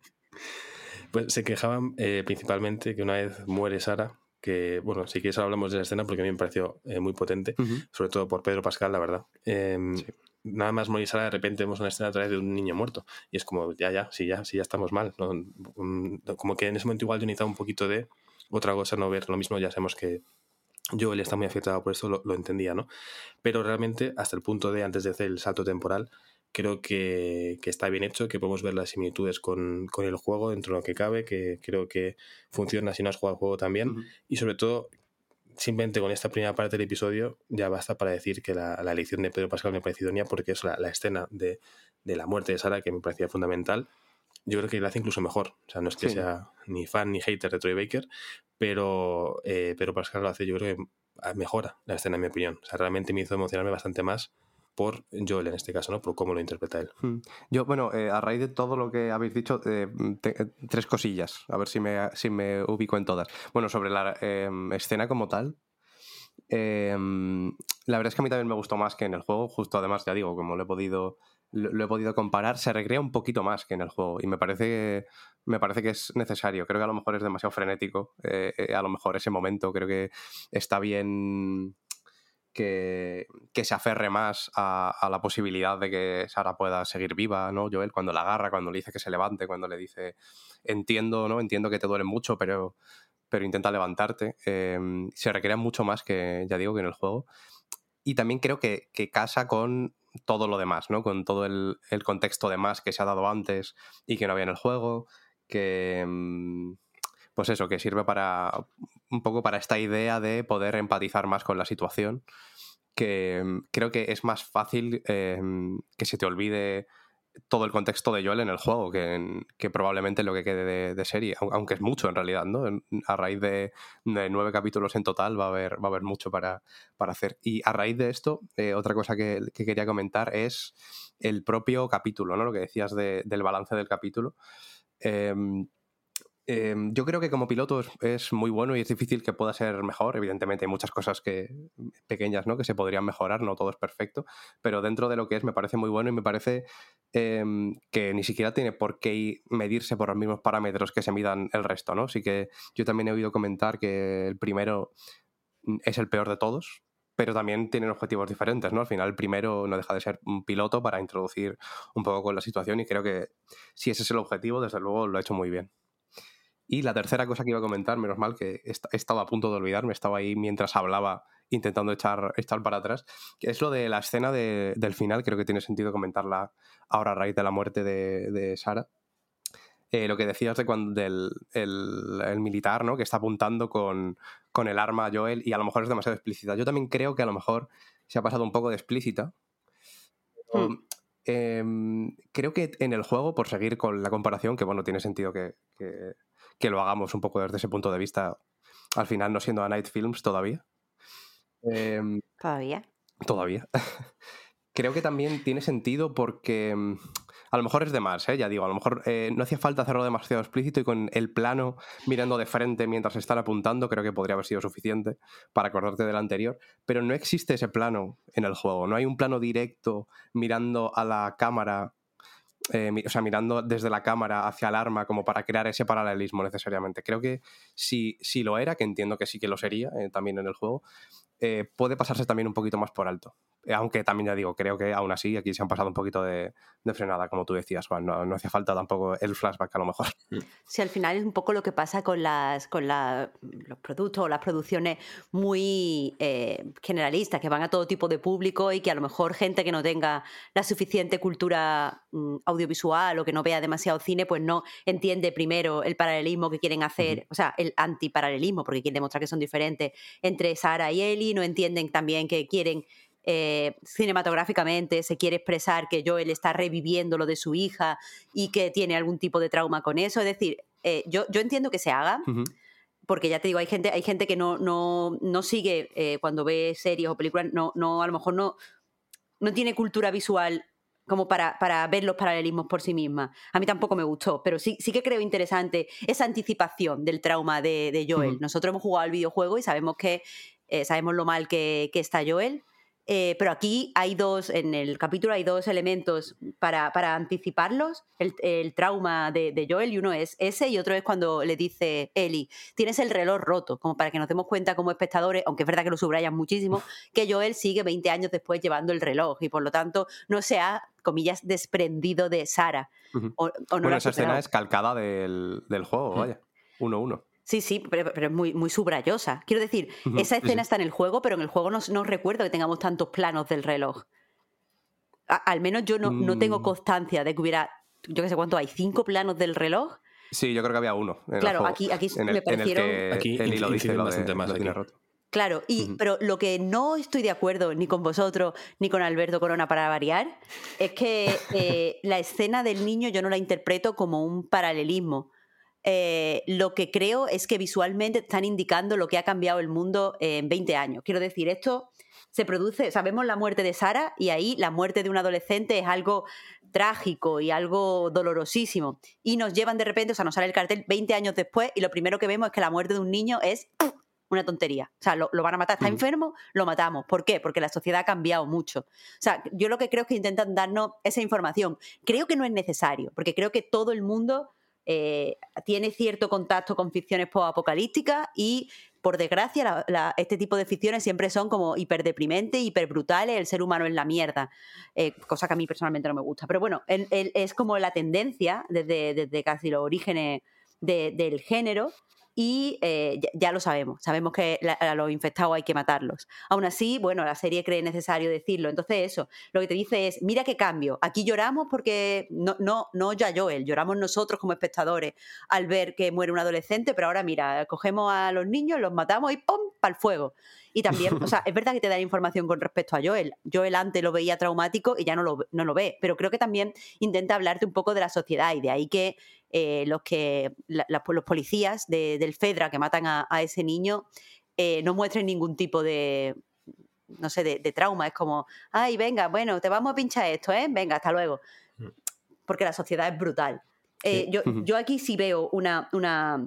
Pues se quejaban eh, principalmente que una vez muere Sara, que, bueno, si quieres hablamos de la escena porque a mí me pareció eh, muy potente, sobre todo por Pedro Pascal, la verdad. Em, nada más morir Sara, de repente vemos una escena a través de un niño muerto. Y es como, ya, ya, sí, ya, sí, ya estamos mal. Mm, como que en ese momento igual yo necesitaba un poquito de otra cosa, no ver lo mismo, ya sabemos que yo él está muy afectado por eso, lo, entendía, ¿no? Pero realmente, hasta el punto de antes de hacer el salto temporal, creo que, está bien hecho, que podemos ver las similitudes con, el juego dentro de lo que cabe, que creo que funciona si no has jugado al juego también. Y sobre todo, simplemente con esta primera parte del episodio ya basta para decir que la, elección de Pedro Pascal me parece idónea porque es la, escena de, de, la muerte de Sara que me parecía fundamental yo creo que lo hace incluso mejor. O sea, no es que sea ni fan ni hater de Troy Baker, pero, eh, pero Pascal lo hace, yo creo que mejora la escena, en mi opinión. O sea, realmente me hizo emocionarme bastante más por Joel en este caso, ¿no? Por cómo lo interpreta él. Hmm. Yo, bueno, eh, a raíz de todo lo que habéis dicho, eh, tres cosillas, a ver si me, si me ubico en todas. Bueno, sobre la em, escena como tal, em, la verdad es que a mí también me gustó más que en el juego, justo además, ya digo, como lo he podido lo, he podido comparar, se recrea un poquito más que en el juego y me parece, me parece que es necesario. Creo que a lo mejor es demasiado frenético, eh, eh, a lo mejor ese momento creo que está bien que, se aferre más a, la posibilidad de que Sara pueda seguir viva, ¿no? Joel, cuando la agarra, cuando le dice que se levante, cuando le dice, entiendo, ¿no? Entiendo que te duele mucho, pero, pero intenta levantarte. Em, se requiere mucho más que, ya digo, que en el juego. Y también creo que, casa con todo lo demás, ¿no? Con todo el, contexto de más que se ha dado antes y que no había en el juego, que... Em, pues eso, que sirve para un poco para esta idea de poder empatizar más con la situación, que mm, creo que es más fácil em, que se te olvide todo el contexto de Joel en el juego que, que probablemente lo que quede de, serie, aunque es mucho en realidad, ¿no? A raíz de, nueve capítulos en total va a haber, va a haber mucho para, para hacer. Y a raíz de esto, eh, otra cosa que, quería comentar es el propio capítulo, ¿no? Lo que decías del balance del capítulo. Em, Em, yo creo que como piloto es, muy bueno y es difícil que pueda ser mejor. Evidentemente hay muchas cosas que, pequeñas ¿no? que se podrían mejorar, no todo es perfecto, pero dentro de lo que es me parece muy bueno y me parece em, que ni siquiera tiene por qué medirse por los mismos parámetros que se midan el resto. ¿no? Así que yo también he oído comentar que el primero es el peor de todos, pero también tienen objetivos diferentes, ¿no? Al final, el primero no deja de ser un piloto para introducir un poco con la situación y creo que si ese es el objetivo, desde luego lo ha hecho muy bien. Y la tercera cosa que iba a comentar, menos mal que estaba a punto de olvidarme, estaba ahí mientras hablaba intentando echar, echar para atrás, que es lo de la escena del final, creo que tiene sentido comentarla ahora a raíz de la muerte de, de Sara. Eh, lo que decías de cuando del el, militar, ¿no? Que está apuntando con, con, el arma a Joel y a lo mejor es demasiado explícita. Yo también creo que a lo mejor se ha pasado un poco de explícita. Hmm. Em, creo que en el juego, por seguir con la comparación, que bueno, tiene sentido que, que lo hagamos un poco desde ese punto de vista, al final no siendo a Night Films todavía. Em, todavía. Todavía. Creo que también tiene sentido porque mm, a lo mejor es de más, ¿eh? ya digo, a lo mejor eh, no hacía falta hacerlo demasiado explícito y con el plano mirando de frente mientras están apuntando creo que podría haber sido suficiente para acordarte del anterior, pero no existe ese plano en el juego, no hay un plano directo mirando a la cámara eh, o sea, mirando desde la cámara hacia el arma como para crear ese paralelismo necesariamente. Creo que si, si lo era, que entiendo que sí que lo sería eh, también en el juego, eh, puede pasarse también un poquito más por alto. Eh, aunque también ya digo, creo que aún así aquí se han pasado un poquito de, frenada, como tú decías, no, no hacía falta tampoco el flashback a lo mejor. Mm. Sí, al final es un poco lo que pasa con, las, con los productos o las producciones muy eh, generalistas, que van a todo tipo de público y que a lo mejor gente que no tenga la suficiente cultura mm, audiovisual o que no vea demasiado cine, pues no entiende primero el paralelismo que quieren hacer, o sea, el antiparalelismo, porque quieren demostrar que son diferentes entre Sara y Eli, no entienden también que quieren eh, cinematográficamente se quiere expresar que Joel está reviviendo lo de su hija y que tiene algún tipo de trauma con eso. Es decir, eh, yo, yo entiendo que se haga. Porque ya te digo, hay gente, hay gente que no, no, no sigue eh, cuando ve series o películas, no, no, a lo mejor no, no tiene cultura visual como para, para, ver los paralelismos por sí misma. A mí tampoco me gustó, pero sí, sí que creo interesante esa anticipación del trauma de, Joel. Nosotros hemos jugado al videojuego y sabemos que sabemos lo mal que, que, está Joel, eh, pero aquí hay dos, en el capítulo hay dos elementos para, para anticiparlos, el, el trauma de, de, Joel, y uno es ese, y otro es cuando le dice Eli, tienes el reloj roto, como para que nos demos cuenta como espectadores, aunque es verdad que lo subrayan muchísimo, que Joel sigue 20 años después llevando el reloj, y por lo tanto no se ha, comillas, desprendido de Sara. o, no bueno, esa escena es calcada del, del juego, vaya, uno uno. Sí, sí, pero, es muy, muy subrayosa. Quiero decir, esa escena está en el juego, pero en el juego no, no, recuerdo que tengamos tantos planos del reloj. al menos yo no, no, tengo mm. constancia de que hubiera, yo qué sé cuánto hay, cinco planos del reloj. Sí, yo creo que había uno. claro, aquí, aquí me parecieron. aquí el hilo dice bastante más. roto. Claro, y, pero lo que no estoy de acuerdo ni con vosotros ni con Alberto Corona para variar es que eh, la escena del niño yo no la interpreto como un paralelismo. Eh, lo que creo es que visualmente están indicando lo que ha cambiado el mundo en 20 años. Quiero decir, esto se produce, sabemos la muerte de Sara y ahí la muerte de un adolescente es algo trágico y algo dolorosísimo. Y nos llevan de repente, o sea, nos sale el cartel 20 años después y lo primero que vemos es que la muerte de un niño es una tontería. O sea, lo, van a matar, está enfermo, lo matamos. ¿Por qué? Porque la sociedad ha cambiado mucho. O sea, yo lo que creo es que intentan darnos esa información. Creo que no es necesario, porque creo que todo el mundo eh, tiene cierto contacto con ficciones post-apocalípticas y, por desgracia, este tipo de ficciones siempre son como hiperdeprimentes, hiperbrutales, el ser humano es la mierda, eh, cosa que a mí personalmente no me gusta. Pero bueno, es como la tendencia desde, desde casi los orígenes del género y eh, ya, lo sabemos, sabemos que a los infectados hay que matarlos. Aún así, bueno, la serie cree necesario decirlo. Entonces eso, lo que te dice es, mira qué cambio, aquí lloramos porque no, no, no ya Joel, lloramos nosotros como espectadores al ver que muere un adolescente, pero ahora mira, cogemos a los niños, los matamos y ¡pum! para el fuego. Y también, o sea, es verdad que te da información con respecto a Joel. Joel antes lo veía traumático y ya no lo, no lo ve, pero creo que también intenta hablarte un poco de la sociedad y de ahí que eh, los que los policías del Fedra que matan a, ese niño eh, no muestren ningún tipo de no sé, de, trauma. Es como, ay, venga, bueno, te vamos a pinchar esto, ¿eh? Venga, hasta luego. Mm. Porque la sociedad es brutal. Eh, yo, aquí sí veo una, una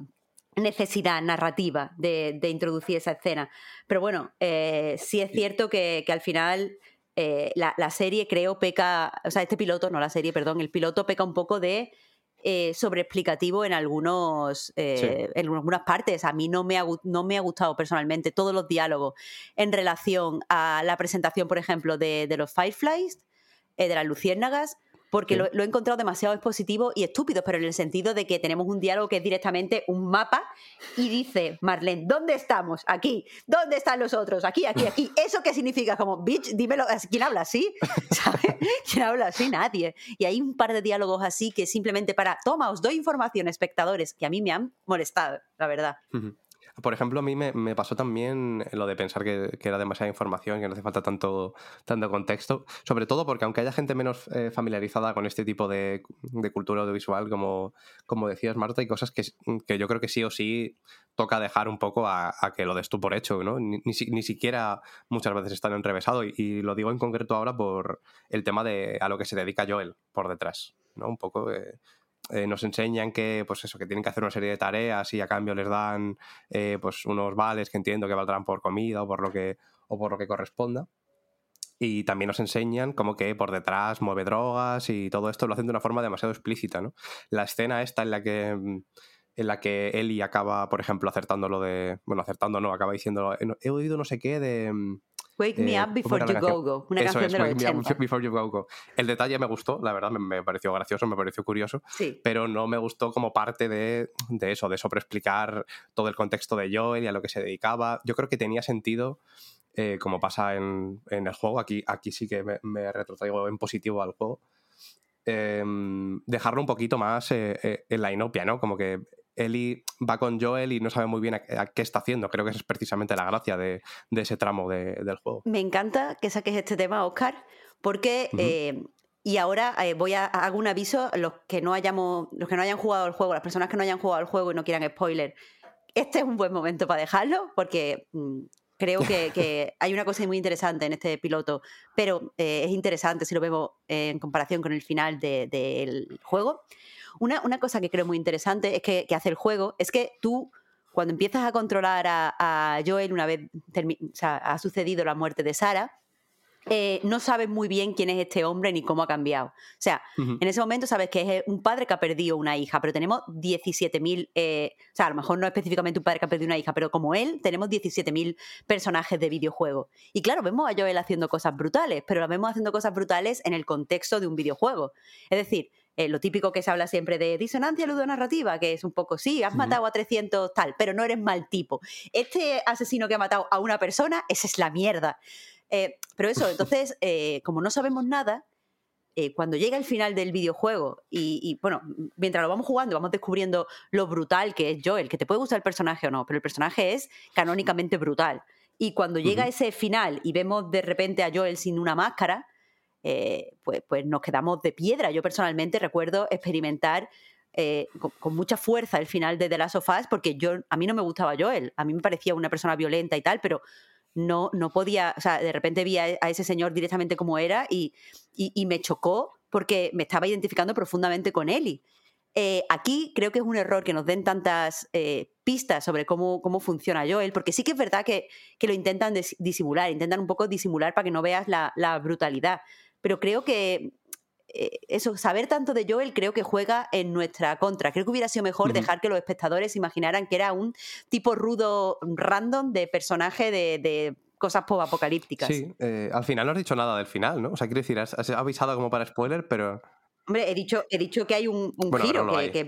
necesidad narrativa de, introducir esa escena. Pero bueno, sí es cierto que, al final la, la, serie creo peca, o sea, este piloto, no la serie, perdón, el piloto peca un poco de eh, sobreexplicativo en algunos eh, en algunas partes. A mí no me, ha, no me ha gustado personalmente todos los diálogos en relación a la presentación, por ejemplo, de, de los Fireflies, eh, de las luciérnagas, porque lo, he encontrado demasiado expositivo y estúpido, pero en el sentido de que tenemos un diálogo que es directamente un mapa y dice Marlene, ¿dónde estamos? Aquí. ¿Dónde están los otros? Aquí, aquí, aquí. ¿Eso qué significa? Como, bitch, dímelo, ¿quién habla así? ¿Sabes? ¿Quién habla así? Nadie. Y hay un par de diálogos así que simplemente para, toma, os doy información, espectadores, que a mí me han molestado, la verdad. Por ejemplo, a mí me, pasó también lo de pensar que, era demasiada información, que no hace falta tanto, tanto contexto. Sobre todo porque aunque haya gente menos eh, familiarizada con este tipo de, cultura audiovisual, como, como decías, Marta, hay cosas que, yo creo que sí o sí toca dejar un poco a, que lo des tú por hecho, ¿no? Ni, ni, siquiera muchas veces están enrevesado. Y, y, lo digo en concreto ahora por el tema de a lo que se dedica Joel por detrás, ¿no? Un poco... Eh, eh, nos enseñan que, pues eso, que tienen que hacer una serie de tareas y a cambio les dan eh, pues unos vales que entiendo que valdrán por comida o por lo que, o por lo que corresponda. Y también nos enseñan como que por detrás mueve drogas y todo esto lo hacen de una forma demasiado explícita, ¿no? La escena esta en la que en la que Eli acaba, por ejemplo, acertando lo de. Bueno, acertando no, acaba diciendo. He oído no sé qué de Wake Me eh, Up Before You Go Go, una canción de los Wake 80. Me Up Before You Go Go. El detalle me gustó, la verdad, me, pareció gracioso, me pareció curioso, pero no me gustó como parte de, de eso, de sobreexplicar todo el contexto de Joel y a lo que se dedicaba. Yo creo que tenía sentido, eh, como pasa en, en, el juego, aquí, aquí sí que me, me retrotraigo en positivo al juego, em, dejarlo un poquito más eh, en la inopia, ¿no? Como que Eli va con Joel y no sabe muy bien a, qué está haciendo. Creo que esa es precisamente la gracia de, ese tramo del juego. Me encanta que saques este tema, Oscar, porque... Eh, y ahora eh, voy a hago un aviso a los que no hayamos, los que no hayan jugado el juego, las personas que no hayan jugado el juego y no quieran spoiler. Este es un buen momento para dejarlo, porque mm, creo que, hay una cosa muy interesante en este piloto, pero eh, es interesante si lo vemos en comparación con el final del juego. Una, cosa que creo muy interesante es que, hace el juego es que tú, cuando empiezas a controlar a, Joel una vez ha sucedido la muerte de Sara, eh, no sabes muy bien quién es este hombre ni cómo ha cambiado. O sea, en ese momento sabes que es un padre que ha perdido una hija, pero tenemos 17.000, eh, o sea, a lo mejor no específicamente un padre que ha perdido una hija, pero como él, tenemos 17.000 personajes de videojuego. Y claro, vemos a Joel haciendo cosas brutales, pero la vemos haciendo cosas brutales en el contexto de un videojuego. Es decir, eh, lo típico que se habla siempre de disonancia ludonarrativa, que es un poco, sí, has matado a 300 tal, pero no eres mal tipo. Este asesino que ha matado a una persona, esa es la mierda. Eh, pero eso, entonces, eh, como no sabemos nada, cuando llega el final del videojuego y, bueno, mientras lo vamos jugando, vamos descubriendo lo brutal que es Joel, que te puede gustar el personaje o no, pero el personaje es canónicamente brutal. Y cuando llega ese final y vemos de repente a Joel sin una máscara, eh, pues, pues nos quedamos de piedra. Yo personalmente recuerdo experimentar eh, con, mucha fuerza el final de The Last of Us porque yo, a mí no me gustaba Joel, a mí me parecía una persona violenta y tal, pero no, no podía, o sea, de repente vi a, ese señor directamente como era y, me chocó porque me estaba identificando profundamente con él. Eh, aquí creo que es un error que nos den tantas pistas sobre cómo, cómo funciona Joel, porque sí que es verdad que, lo intentan disimular, intentan un poco disimular para que no veas la brutalidad pero creo que eh, eso, saber tanto de Joel creo que juega en nuestra contra. Creo que hubiera sido mejor dejar que los espectadores imaginaran que era un tipo rudo random de personaje de, cosas pop apocalípticas. Sí, eh, al final no has dicho nada del final, ¿no? O sea, quiero decir, has, avisado como para spoiler, pero... Hombre, he dicho, he dicho que hay un, giro que,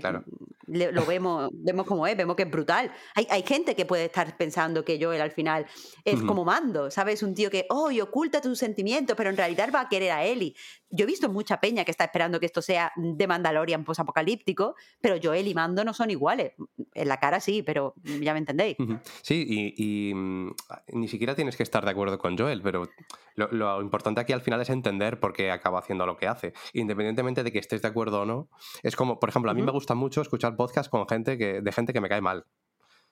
lo vemos, vemos como es, vemos que es brutal. Hay, hay, gente que puede estar pensando que Joel al final es como mando, ¿sabes? Un tío que, oh, y oculta tus sentimientos, pero en realidad va a querer a Ellie. Yo he visto mucha peña que está esperando que esto sea de Mandalorian posapocalíptico, pero Joel y Mando no son iguales. En la cara sí, pero ya me entendéis. Sí, y, mm, ni siquiera tienes que estar de acuerdo con Joel, pero lo, lo, importante aquí al final es entender por qué acaba haciendo lo que hace. Independientemente de que estés de acuerdo o no, es como, por ejemplo, a mí me gusta mucho escuchar podcast con gente que, de gente que me cae mal.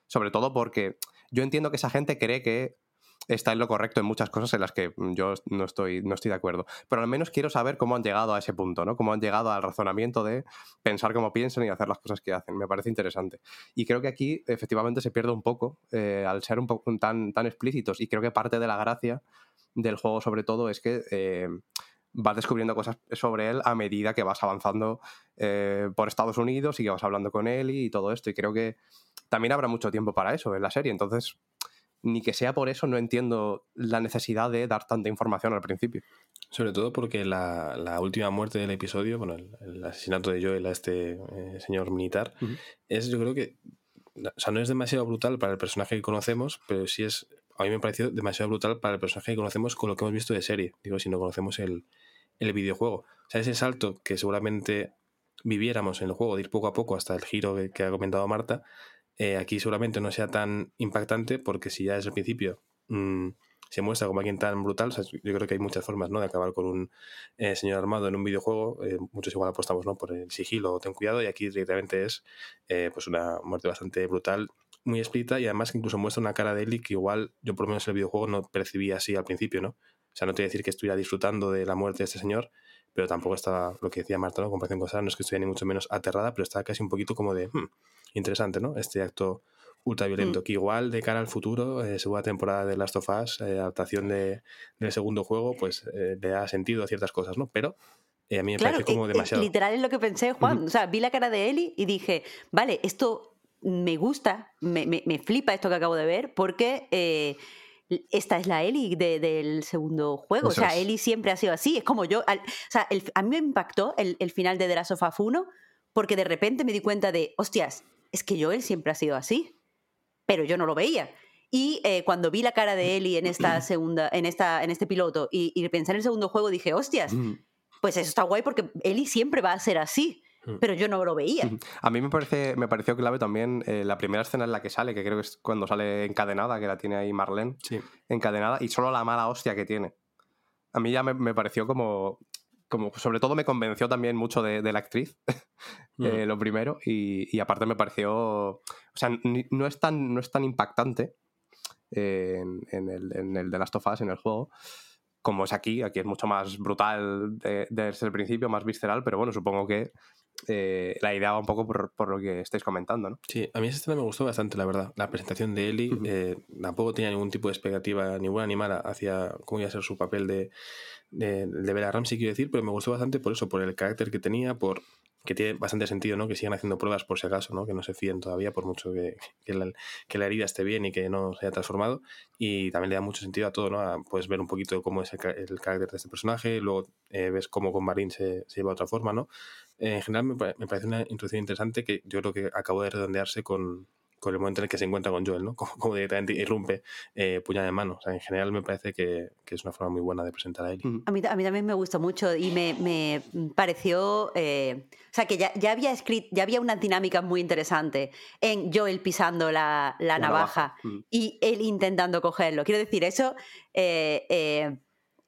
Sobre todo porque yo entiendo que esa gente cree que está en lo correcto en muchas cosas en las que yo no estoy, no estoy de acuerdo. Pero al menos quiero saber cómo han llegado a ese punto, ¿no? Cómo han llegado al razonamiento de pensar como piensan y hacer las cosas que hacen. Me parece interesante. Y creo que aquí efectivamente se pierde un poco eh, al ser un poco tan, tan explícitos. Y creo que parte de la gracia del juego, sobre todo, es que eh, vas descubriendo cosas sobre él a medida que vas avanzando eh, por Estados Unidos y que vas hablando con él y todo esto. Y creo que también habrá mucho tiempo para eso en la serie. Entonces, ni que sea por eso, no entiendo la necesidad de dar tanta información al principio. Sobre todo porque la, última muerte del episodio, bueno, el, asesinato de Joel a este eh, señor militar, es yo creo que, o sea, no es demasiado brutal para el personaje que conocemos, pero sí es a mí me pareció demasiado brutal para el personaje que conocemos con lo que hemos visto de serie. Digo, si no conocemos el, videojuego. O sea, ese salto que seguramente viviéramos en el juego, de ir poco a poco hasta el giro que, ha comentado Marta, eh, aquí seguramente no sea tan impactante porque si ya desde el principio mm, se muestra como alguien tan brutal, yo creo que hay muchas formas ¿no? de acabar con un eh, señor armado en un videojuego. Eh, muchos igual apostamos ¿no? por el sigilo o ten cuidado y aquí directamente es pues una muerte bastante brutal muy explícita y además que incluso muestra una cara de Ellie que igual yo por lo menos en el videojuego no percibía así al principio, ¿no? O sea, no te voy a decir que estuviera disfrutando de la muerte de este señor, pero tampoco estaba, lo que decía Marta, ¿no? Comparación con Sara, no es que estuviera ni mucho menos aterrada, pero estaba casi un poquito como de, hmm, interesante, ¿no? Este acto ultra violento, mm. que igual de cara al futuro, eh, segunda temporada de Last of Us, eh, adaptación de, del segundo juego, pues eh, le da sentido a ciertas cosas, ¿no? Pero eh, a mí me parece como demasiado. Literal es lo que pensé, Juan. O sea, vi la cara de Eli y dije, vale, esto me gusta, me, me, flipa esto que acabo de ver, porque eh, esta es la Ellie del segundo juego. o sea, Ellie siempre ha sido así. Es como yo. o sea, a mí me impactó el, final de The Last of Us 1 porque de repente me di cuenta de, hostias, es que Joel siempre ha sido así. Pero yo no lo veía. Y eh, cuando vi la cara de Ellie en esta segunda, en esta, en este piloto y, y pensé en el segundo juego, dije, hostias, pues eso está guay porque Ellie siempre va a ser así. Mm. pero yo no lo veía. A mí me, parece, me pareció clave también eh, la primera escena en la que sale, que creo que es cuando sale encadenada, que la tiene ahí Marlene, encadenada, y solo la mala hostia que tiene. A mí ya me, pareció como, como, sobre todo me convenció también mucho de, la actriz, mm. eh, lo primero, y, aparte me pareció, o sea, no es tan, no es tan impactante en, el, en el de Last of Us, en el juego, como es aquí, aquí es mucho más brutal desde el principio, más visceral, pero bueno, supongo que eh, la idea va un poco por, lo que estáis comentando, ¿no? Sí, a mí esa escena me gustó bastante, la verdad. La presentación de Ellie eh, tampoco tenía ningún tipo de expectativa, ninguna animada hacia cómo iba a ser su papel de, de, de Bella Ramsey, quiero decir, pero me gustó bastante por eso, por el carácter que tenía, por que tiene bastante sentido, ¿no? Que sigan haciendo pruebas por si acaso, ¿no? Que no se fíen todavía, por mucho que, que, la, herida esté bien y que no se haya transformado. Y también le da mucho sentido a todo, ¿no? puedes ver un poquito cómo es el, carácter de este personaje, luego eh, ves cómo con Marín se, se, lleva de otra forma, ¿no? En general me, me, parece una introducción interesante que yo creo que acabó de redondearse con, con el momento en el que se encuentra con Joel, ¿no? Como, directamente irrumpe eh, puñal de mano. O sea, en general me parece que, que, es una forma muy buena de presentar a él. A mí, a mí también me gustó mucho y me, me pareció, eh, o sea, que ya, ya, había escrito, ya había una dinámica muy interesante en Joel pisando la, la, navaja, y él intentando cogerlo. Quiero decir, eso... Eh, eh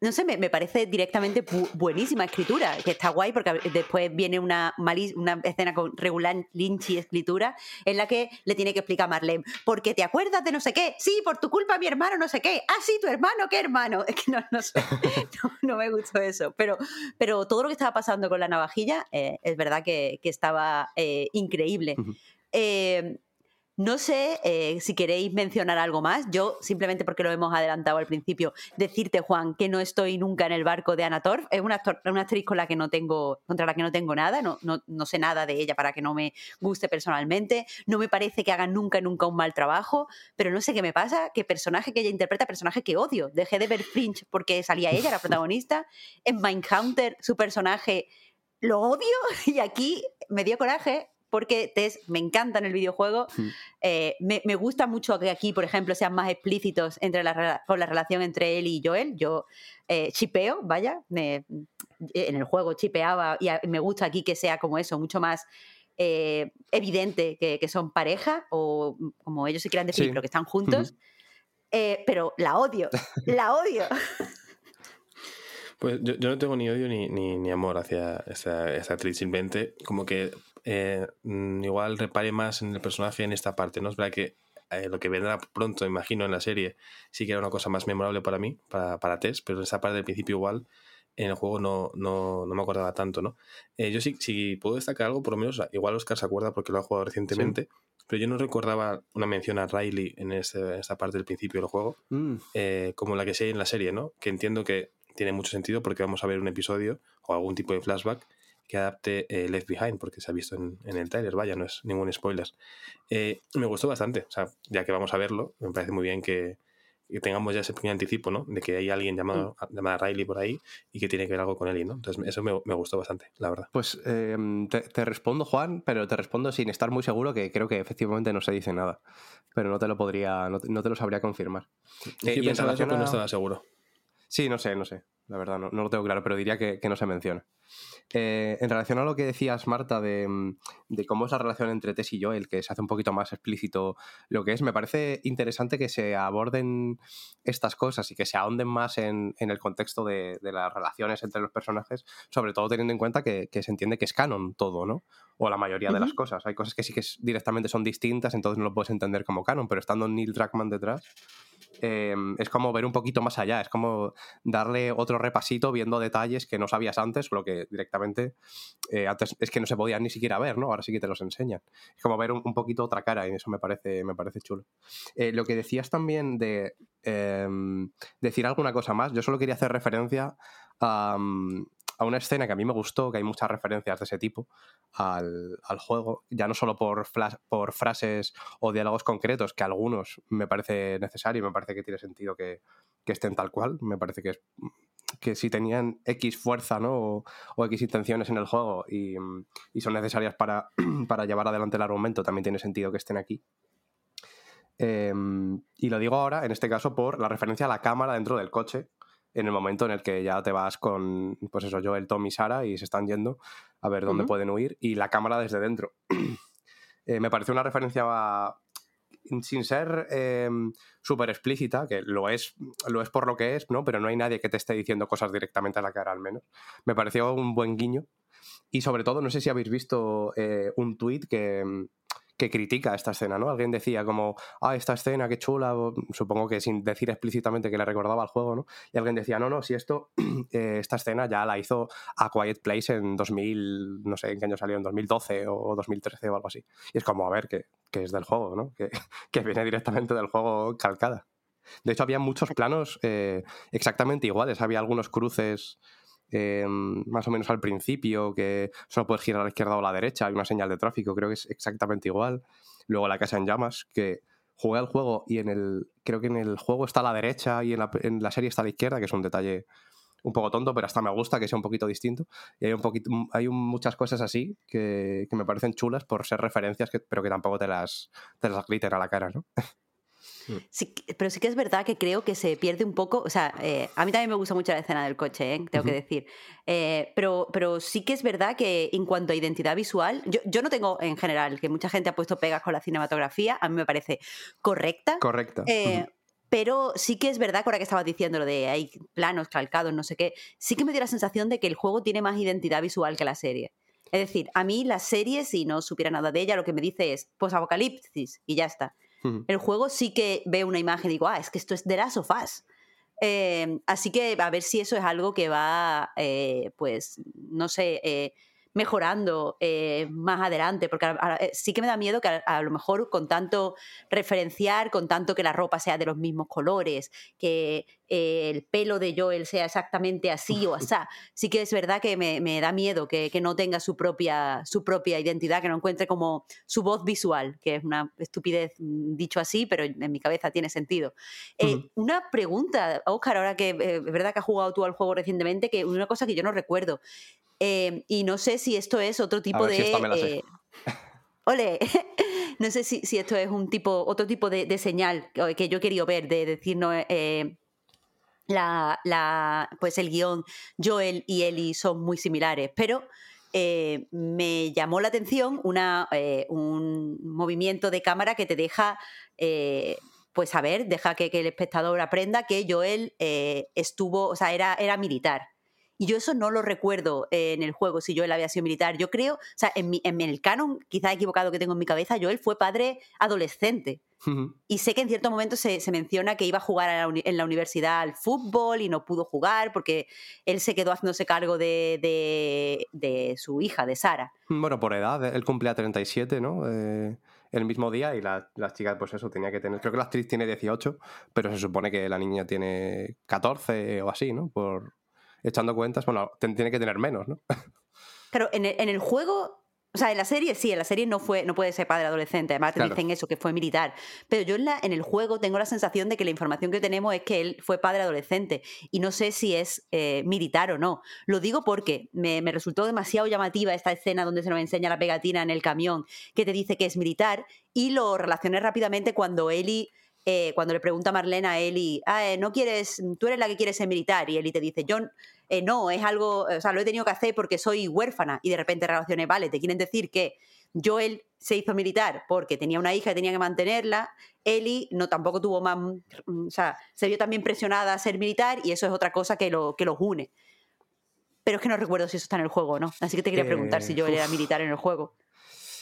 no sé, me, parece directamente buenísima escritura, que está guay porque después viene una, una escena con regular Lynch y escritura en la que le tiene que explicar a Marlene, porque te acuerdas de no sé qué, sí, por tu culpa mi hermano no sé qué, ah, sí, tu hermano, ¿qué hermano? Es que no, no sé, no, me gustó eso, pero, pero todo lo que estaba pasando con la navajilla eh, es verdad que, estaba eh, increíble. No sé eh, si queréis mencionar algo más. Yo, simplemente porque lo hemos adelantado al principio, decirte, Juan, que no estoy nunca en el barco de Anator. Es una, una actriz que no tengo, contra la que no tengo nada, no, no, no, sé nada de ella para que no me guste personalmente. No me parece que haga nunca, nunca un mal trabajo, pero no sé qué me pasa, que personaje que ella interpreta, personaje que odio. Dejé de ver Fringe porque salía ella, la protagonista. En Mindhunter, su personaje lo odio y aquí me dio coraje porque Tess me encanta en el videojuego. Eh, me, gusta mucho que aquí, por ejemplo, sean más explícitos entre la, con la relación entre él y Joel. Yo eh, chipeo, vaya, en el juego chipeaba y me gusta aquí que sea como eso, mucho más eh, evidente que, son pareja o como ellos se quieran decir, pero que están juntos. pero la odio, la odio. Pues yo, no tengo ni odio ni, ni, amor hacia esa, actriz, simplemente como que eh, mm, igual repare más en el personaje en esta parte, ¿no? Es verdad que eh, lo que vendrá pronto, imagino, en la serie, sí que era una cosa más memorable para mí, para, para Tess, pero en esa parte del principio igual en el juego no, no, no me acordaba tanto, ¿no? Eh, yo sí, si puedo destacar algo, por lo menos, igual Oscar se acuerda porque lo ha jugado recientemente, pero yo no recordaba una mención a Riley en, esta esta parte del principio del juego, mm. como la que se hay en la serie, ¿no? Que entiendo que tiene mucho sentido porque vamos a ver un episodio o algún tipo de flashback que adapte eh, Left Behind, porque se ha visto en, el trailer, vaya, no es ningún spoiler. Eh, me gustó bastante, o sea, ya que vamos a verlo, me parece muy bien que, tengamos ya ese pequeño anticipo, ¿no? De que hay alguien llamado, mm. llamada Riley por ahí y que tiene que ver algo con él, ¿no? Entonces, eso me, gustó bastante, la verdad. Pues em, te, respondo, Juan, pero te respondo sin estar muy seguro que creo que efectivamente no se dice nada. Pero no te lo podría, no te, lo sabría confirmar. Eh, y pensaba eso, no estaba seguro. Sí, no sé, no sé. La verdad, no, no lo tengo claro, pero diría que, que no se menciona. Eh, en relación a lo que decías, Marta, mm, de, cómo es la relación entre Tess y Joel, que se hace un poquito más explícito lo que es, me parece interesante que se aborden estas cosas y que se ahonden más en, el contexto de, las relaciones entre los personajes, sobre todo teniendo en cuenta que, se entiende que es canon todo, ¿no? O la mayoría de las cosas. Hay cosas que sí que directamente son distintas, entonces no lo puedes entender como canon, pero estando Neil Druckmann detrás, Em, es como ver un poquito más allá, es como darle otro repasito viendo detalles que no sabías antes lo que directamente eh, antes es que no se podían ni siquiera ver, ¿no? Ahora sí que te los enseñan. Es como ver un, poquito otra cara y eso me parece, me parece chulo. Eh, lo que decías también de decir alguna cosa más, yo solo quería hacer referencia a, a una escena que a mí me gustó, que hay muchas referencias de ese tipo al, juego, ya no solo por, por frases o diálogos concretos, que algunos me parece necesario y me parece que tiene sentido que, estén tal cual, me parece que, que si tenían X fuerza ¿no? o, X intenciones en el juego y, son necesarias para, para, llevar adelante el argumento, también tiene sentido que estén aquí. Em, y lo digo ahora, en este caso, por la referencia a la cámara dentro del coche, en el momento en el que ya te vas con, pues eso, yo, el Tom y Sara y se están yendo a ver dónde pueden huir y la cámara desde dentro. Eh, me parece una referencia sin ser em, súper explícita, que lo es, lo es por lo que es, ¿no? Pero no hay nadie que te esté diciendo cosas directamente a la cara, al menos. Me pareció un buen guiño. Y sobre todo, no sé si habéis visto eh, un tuit que, que critica esta escena, ¿no? Alguien decía como, ah, esta escena, qué chula, supongo que sin decir explícitamente que le recordaba al juego, ¿no? Y alguien decía, no, no, si esto, eh, esta escena ya la hizo A Quiet Place en 2000, no sé en qué año salió, en 2012 o 2013 o algo así. Y es como, a ver, que, que es del juego, ¿no? Que, que, viene directamente del juego calcada. De hecho, había muchos planos eh, exactamente iguales, había algunos cruces Em, más o menos al principio, que solo puedes girar a la izquierda o a la derecha, hay una señal de tráfico, creo que es exactamente igual. Luego la casa en llamas, que jugué al juego y en el creo que en el juego está a la derecha y en la, en la serie está a la izquierda, que es un detalle un poco tonto, pero hasta me gusta que sea un poquito distinto. Y hay, un poquito, hay muchas cosas así que, que, me parecen chulas por ser referencias, pero que tampoco te las, te las glitter a la cara, ¿no? Mm. Sí, pero sí que es verdad que creo que se pierde un poco, o sea, eh, a mí también me gusta mucho la escena del coche, ¿eh? tengo que decir, eh, pero, pero sí que es verdad que en cuanto a identidad visual, yo, yo, no tengo en general, que mucha gente ha puesto pegas con la cinematografía, a mí me parece correcta. Correcta. Pero sí que es verdad, ahora que estabas diciendo lo de hay planos calcados, no sé qué, sí que me dio la sensación de que el juego tiene más identidad visual que la serie. Es decir, a mí la serie, si no supiera nada de ella, lo que me dice es post-apocalipsis y ya está. El juego sí que ve una imagen y digo, ah, es que esto es de las sofás. Eh, así que a ver si eso es algo que va, eh, pues, no sé, eh, mejorando eh, más adelante, porque sí que me da miedo que a, lo mejor con tanto referenciar, con tanto que la ropa sea de los mismos colores, que eh, el pelo de Joel sea exactamente así o así, sí que es verdad que me, da miedo que, no tenga su propia, su propia identidad, que no encuentre como su voz visual, que es una estupidez mm, dicho así, pero en mi cabeza tiene sentido. Una pregunta, Oscar, ahora que es verdad que has jugado tú al juego recientemente, que una cosa que yo no recuerdo. Y no sé si esto es otro tipo de. Eh, ole, no sé si, esto es un tipo, otro tipo de, señal que yo querido ver, de decirnos. Eh, la, pues el guion Joel y Ellie son muy similares, pero eh, me llamó la atención una, un movimiento de cámara que te deja, pues saber, deja que, que, el espectador aprenda que Joel estuvo, o sea, era, era militar. Y yo eso no lo recuerdo en el juego, si Joel había sido militar. Yo creo, o sea, en, en el canon, quizá equivocado que tengo en mi cabeza, Joel fue padre adolescente. Y sé que en cierto momento se, menciona que iba a jugar en la universidad al fútbol y no pudo jugar porque él se quedó haciéndose cargo de, de, su hija, de Sara. Bueno, por edad, él cumplía 37, ¿no? Eh, el mismo día y la, las chicas, pues eso, tenía que tener. Creo que la actriz tiene 18, pero se supone que la niña tiene 14 o así, ¿no? Por, echando cuentas, bueno, tiene que tener menos, ¿no? En el, en el juego o sea, en la serie sí, en la serie no fue, no puede ser padre adolescente, además te dicen eso, que fue militar. Pero yo en, la, en el juego tengo la sensación de que la información que tenemos es que él fue padre adolescente. Y no sé si es eh, militar o no. Lo digo porque me, me, resultó demasiado llamativa esta escena donde se nos enseña la pegatina en el camión que te dice que es militar. Y lo relacioné rápidamente cuando Eli eh, cuando le pregunta Marlena a Eli, ah, eh, no quieres, tú eres la que quiere ser militar, y Eli te dice, yo eh, no, es algo, o sea, lo he tenido que hacer porque soy huérfana, y de repente relaciones, vale, te quieren decir que Joel se hizo militar porque tenía una hija y tenía que mantenerla, Eli no tampoco tuvo más, mm, o sea, se vio también presionada a ser militar, y eso es otra cosa que, lo, que los une. Pero es que no recuerdo si eso está en el juego o no, así que te quería preguntar si Joel era militar en el juego.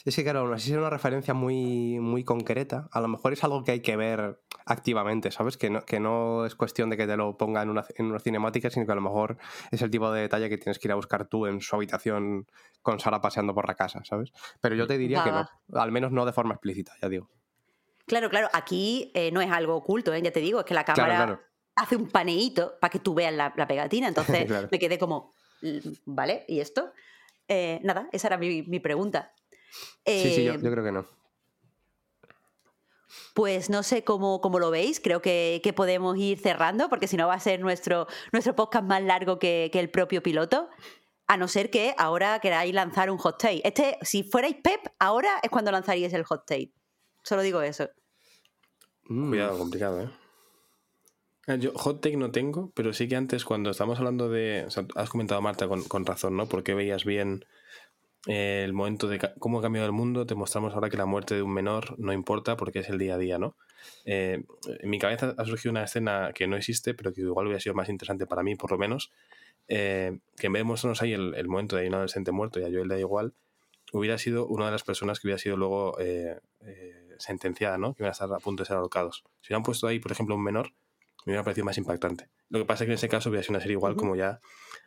Es que, claro, así es una referencia muy, muy concreta. A lo mejor es algo que hay que ver activamente, ¿sabes? Que no, que no es cuestión de que te lo ponga en una, en una cinemática, sino que a lo mejor es el tipo de detalle que tienes que ir a buscar tú en su habitación con Sara paseando por la casa, ¿sabes? Pero yo te diría que no, al menos no de forma explícita, ya digo. Claro, claro, aquí eh, no es algo oculto, ¿eh? ya te digo, es que la cámara hace un paneíto para que tú veas la, pegatina, entonces me quedé como, ¿vale? ¿Y esto? Eh, nada, esa era mi, mi pregunta sí, sí, yo, em, creo que no. Pues no sé cómo, cómo lo veis, creo que, podemos ir cerrando, porque si no va a ser nuestro, nuestro podcast más largo que, el propio piloto. A no ser que ahora queráis lanzar un hot take. Este, si fuerais Pep, ahora es cuando lanzaríais el hot take. Solo digo eso. Mm. Cuidado, complicado, ¿eh? Ah, yo hot take no tengo, pero sí que antes cuando estamos hablando de... has comentado, Marta, con, con razón, ¿no? Porque veías bien el momento de cómo ha cambiado el mundo, te mostramos ahora que la muerte de un menor no importa porque es el día a día, ¿no? Eh, en mi cabeza ha surgido una escena que no existe, pero que igual hubiera sido más interesante para mí, por lo menos, eh, que en vez de mostrarnos ahí el, momento de un adolescente muerto y a Joel da igual, hubiera sido una de las personas que hubiera sido luego eh, sentenciada, ¿no? Que iban a estar a punto de ser ahorcados. Si hubieran puesto ahí, por ejemplo, un menor, me hubiera parecido más impactante. Lo que pasa es que en ese caso hubiera sido una serie igual como ya,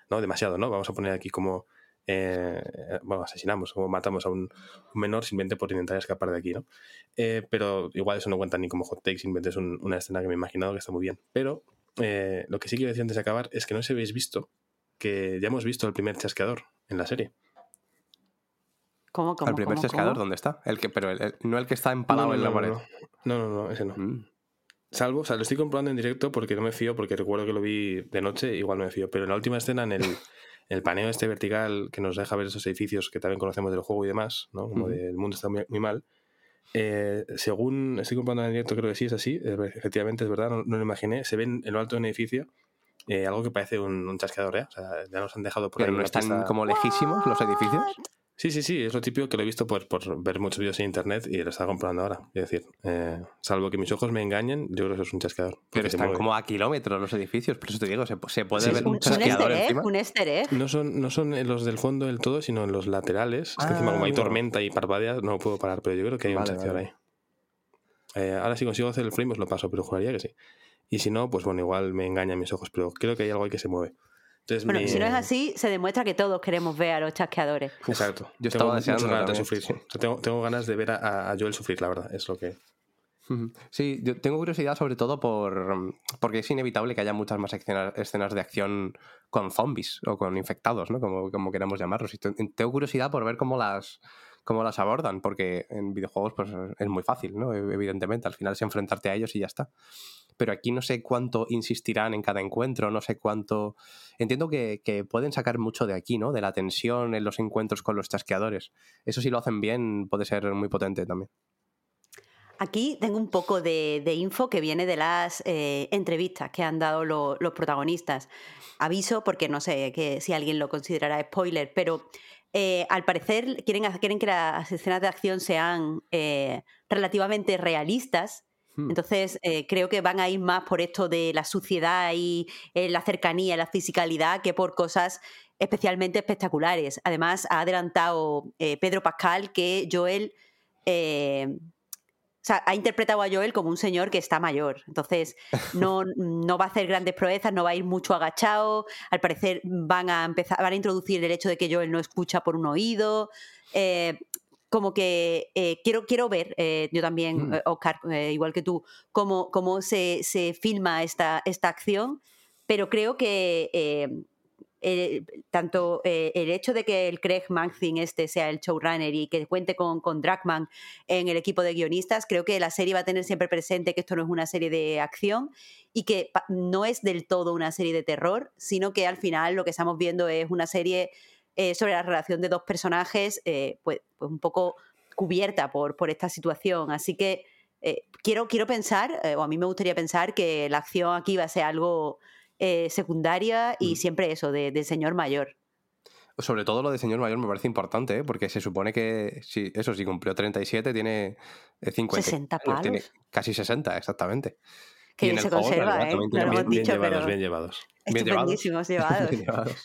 no demasiado, ¿no? Vamos a poner aquí como eh, bueno, asesinamos o matamos a un, menor simplemente por intentar escapar de aquí, ¿no? Eh, pero igual eso no cuenta ni como hot take, simplemente es una escena que me he imaginado que está muy bien. Pero eh, lo que sí quiero decir antes de acabar es que no se habéis visto que ya hemos visto el primer chasqueador en la serie. ¿Cómo, cómo, ¿El primer chasqueador dónde está? El que, pero no el que está empalado en la pared. No, no, no, ese no. Mm. Salvo, o sea, lo estoy comprobando en directo porque no me fío, porque recuerdo que lo vi de noche, igual no me fío. Pero en la última escena, en el, el paneo este vertical que nos deja ver esos edificios que también conocemos del juego y demás, ¿no? Como el mundo está muy, mal. Eh, según estoy comprando en directo, creo que sí es así, efectivamente es verdad, no, lo imaginé. Se ven en lo alto de un edificio eh, algo que parece un, chasqueador, ¿eh? O sea, ya nos han dejado por Pero no están como lejísimos los edificios. Sí, sí, sí, es lo típico que lo he visto por, por ver muchos vídeos en internet y lo está comprando ahora. Es decir, eh, salvo que mis ojos me engañen, yo creo que eso es un chasqueador. Pero están como a kilómetros los edificios, por eso te digo, se, puede ver un, chasqueador un encima. Un No son, no son los del fondo del todo, sino en los laterales. es que encima como hay ah, tormenta y parpadea, no puedo parar, pero yo creo que hay un chasqueador ahí. Eh, ahora si consigo hacer el frame os lo paso, pero juraría que sí. Y si no, pues bueno, igual me engañan mis ojos, pero creo que hay algo ahí que se mueve. Bueno, si no es así, se demuestra que todos queremos ver a los chasqueadores. Exacto. Yo estaba deseando ganas de sufrir. Tengo, tengo, ganas de ver a, Joel sufrir, la verdad. Es lo que. Sí, yo tengo curiosidad sobre todo por porque es inevitable que haya muchas más escenas, de acción con zombies o con infectados, ¿no? Como, como queramos llamarlos. Y tengo curiosidad por ver cómo las, cómo las abordan, porque en videojuegos pues, es muy fácil, ¿no? Evidentemente, al final es enfrentarte a ellos y ya está. Pero aquí no sé cuánto insistirán en cada encuentro, no sé cuánto... Entiendo que, pueden sacar mucho de aquí, ¿no? De la tensión en los encuentros con los chasqueadores. Eso si lo hacen bien puede ser muy potente también. Aquí tengo un poco de, info que viene de las eh, entrevistas que han dado los protagonistas. Aviso porque no sé que, si alguien lo considerará spoiler, pero eh, al parecer quieren, quieren que las escenas de acción sean eh, relativamente realistas. Hmm. Entonces, eh, creo que van a ir más por esto de la suciedad y la cercanía, la fisicalidad, que por cosas especialmente espectaculares. Además, ha adelantado Pedro Pascal que Joel o sea, ha interpretado a Joel como un señor que está mayor. Entonces, no, no va a hacer grandes proezas, no va a ir mucho agachado. Al parecer van a empezar, van a introducir el hecho de que Joel no escucha por un oído. Eh, como que eh, quiero, quiero ver, eh, yo también, mm. Oscar, igual que tú, cómo, cómo se, se, filma esta, esta acción, pero creo que eh, tanto eh, el hecho de que el Craig Manzin este sea el showrunner y que cuente con, con Dragman en el equipo de guionistas, creo que la serie va a tener siempre presente que esto no es una serie de acción y que no es del todo una serie de terror, sino que al final lo que estamos viendo es una serie eh, sobre la relación de dos personajes, pues, pues, un poco cubierta por, por esta situación. Así que quiero, quiero pensar, o a mí me gustaría pensar que la acción aquí va a ser algo eh, secundaria y mm. siempre eso, de, señor mayor. Sobre todo lo de señor mayor me parece importante, ¿eh? porque se supone que, si, eso, si cumplió 37, tiene 50. Eh, 60 palos. Tiene casi 60, exactamente. Que bien se conserva, ¿eh? Bien, bien, bien, llevados, bien llevados. Bien llevados. llevados.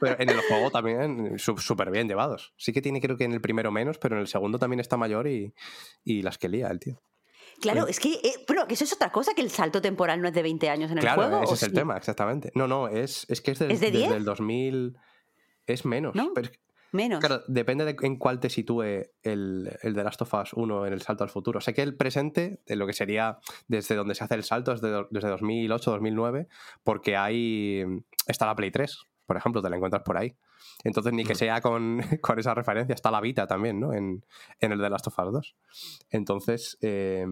Pero en el juego también súper bien llevados. Sí que tiene creo que en el primero menos, pero en el segundo también está mayor y, y las que lía el tío. Claro, es que, eh, bueno, que eso es otra cosa, que el salto temporal no es de 20 años en el juego. Claro, ese es el tema, exactamente. No, no, es, es que es, desde el 2000... Es menos. ¿No? menos. Claro, depende de en cuál te sitúe el, el The Last of Us 1 en el salto al futuro. Sé que el presente, de lo que sería desde donde se hace el salto, es de, desde 2008, 2009, porque ahí está la Play 3, por ejemplo, te la encuentras por ahí. Entonces, ni que sea con, con esa referencia, está la Vita también, ¿no? En, en el de Last of Us 2. Entonces. Eh,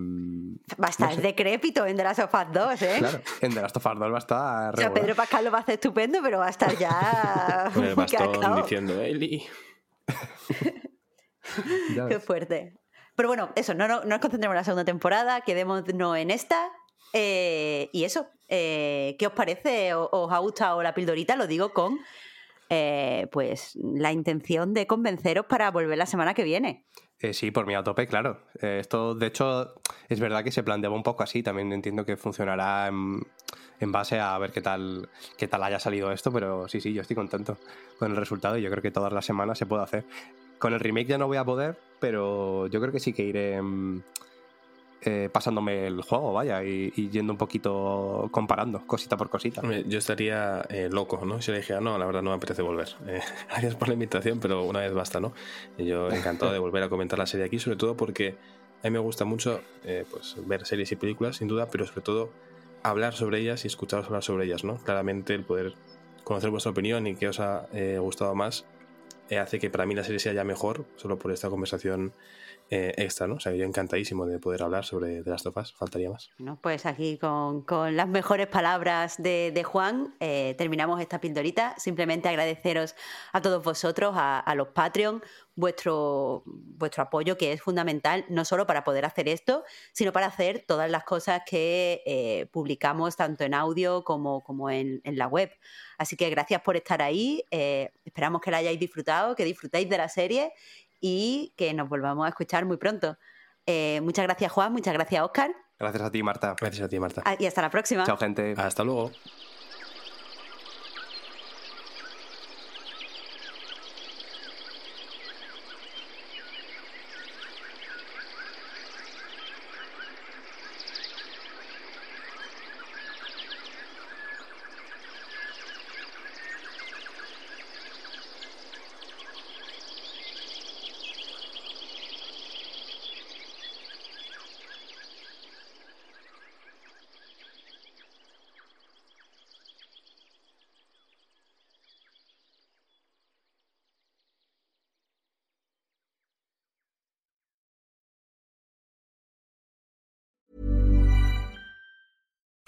va a estar decrépito en The Last of Us 2, ¿eh? Claro, en The Last of Us 2 va a estar. O sea, Pedro Pascal lo va a hacer estupendo, pero va a estar ya. Con el bastón diciendo, Eli. Qué fuerte. Pero bueno, eso, no, no, nos concentremos en la segunda temporada, quedémonos en esta. Eh, y eso, eh, ¿qué os parece? ¿Os ha gustado la pildorita? Lo digo con eh, pues la intención de convenceros para volver la semana que viene. Eh, sí, por mí a tope, claro. Eh, esto, de hecho, es verdad que se planteaba un poco así. También entiendo que funcionará en, base a ver qué tal, qué tal haya salido esto, pero sí, sí, yo estoy contento con el resultado y yo creo que todas las semanas se puede hacer. Con el remake ya no voy a poder, pero yo creo que sí que iré eh, pasándome el juego, vaya, y, yendo un poquito comparando, cosita por cosita. Yo estaría eh, loco, ¿no? Si le dijera, no, la verdad no me apetece volver. Eh, gracias por la invitación, pero una vez basta, ¿no? yo encantado de volver a comentar la serie aquí, sobre todo porque a mí me gusta mucho pues, ver series y películas, sin duda, pero sobre todo hablar sobre ellas y escucharos hablar sobre ellas, ¿no? Claramente el poder conocer vuestra opinión y qué os ha gustado más hace que para mí la serie sea ya mejor, solo por esta conversación eh, extra, ¿no? O sea, yo encantadísimo de poder hablar sobre The Last of Us, faltaría más. Pues aquí con, las mejores palabras de, Juan eh, terminamos esta pildorita. Simplemente agradeceros a todos vosotros, a, los Patreon, vuestro, vuestro apoyo, que es fundamental, no solo para poder hacer esto, sino para hacer todas las cosas que eh, publicamos tanto en audio como, como en, la web. Así que gracias por estar ahí. esperamos que la hayáis disfrutado, que disfrutéis de la serie y que nos volvamos a escuchar muy pronto. Eh, muchas gracias, Juan. Muchas gracias, Oscar. Gracias a ti, Marta. Gracias a ti, Marta. Ah, y hasta la próxima. Chao, gente. Hasta luego.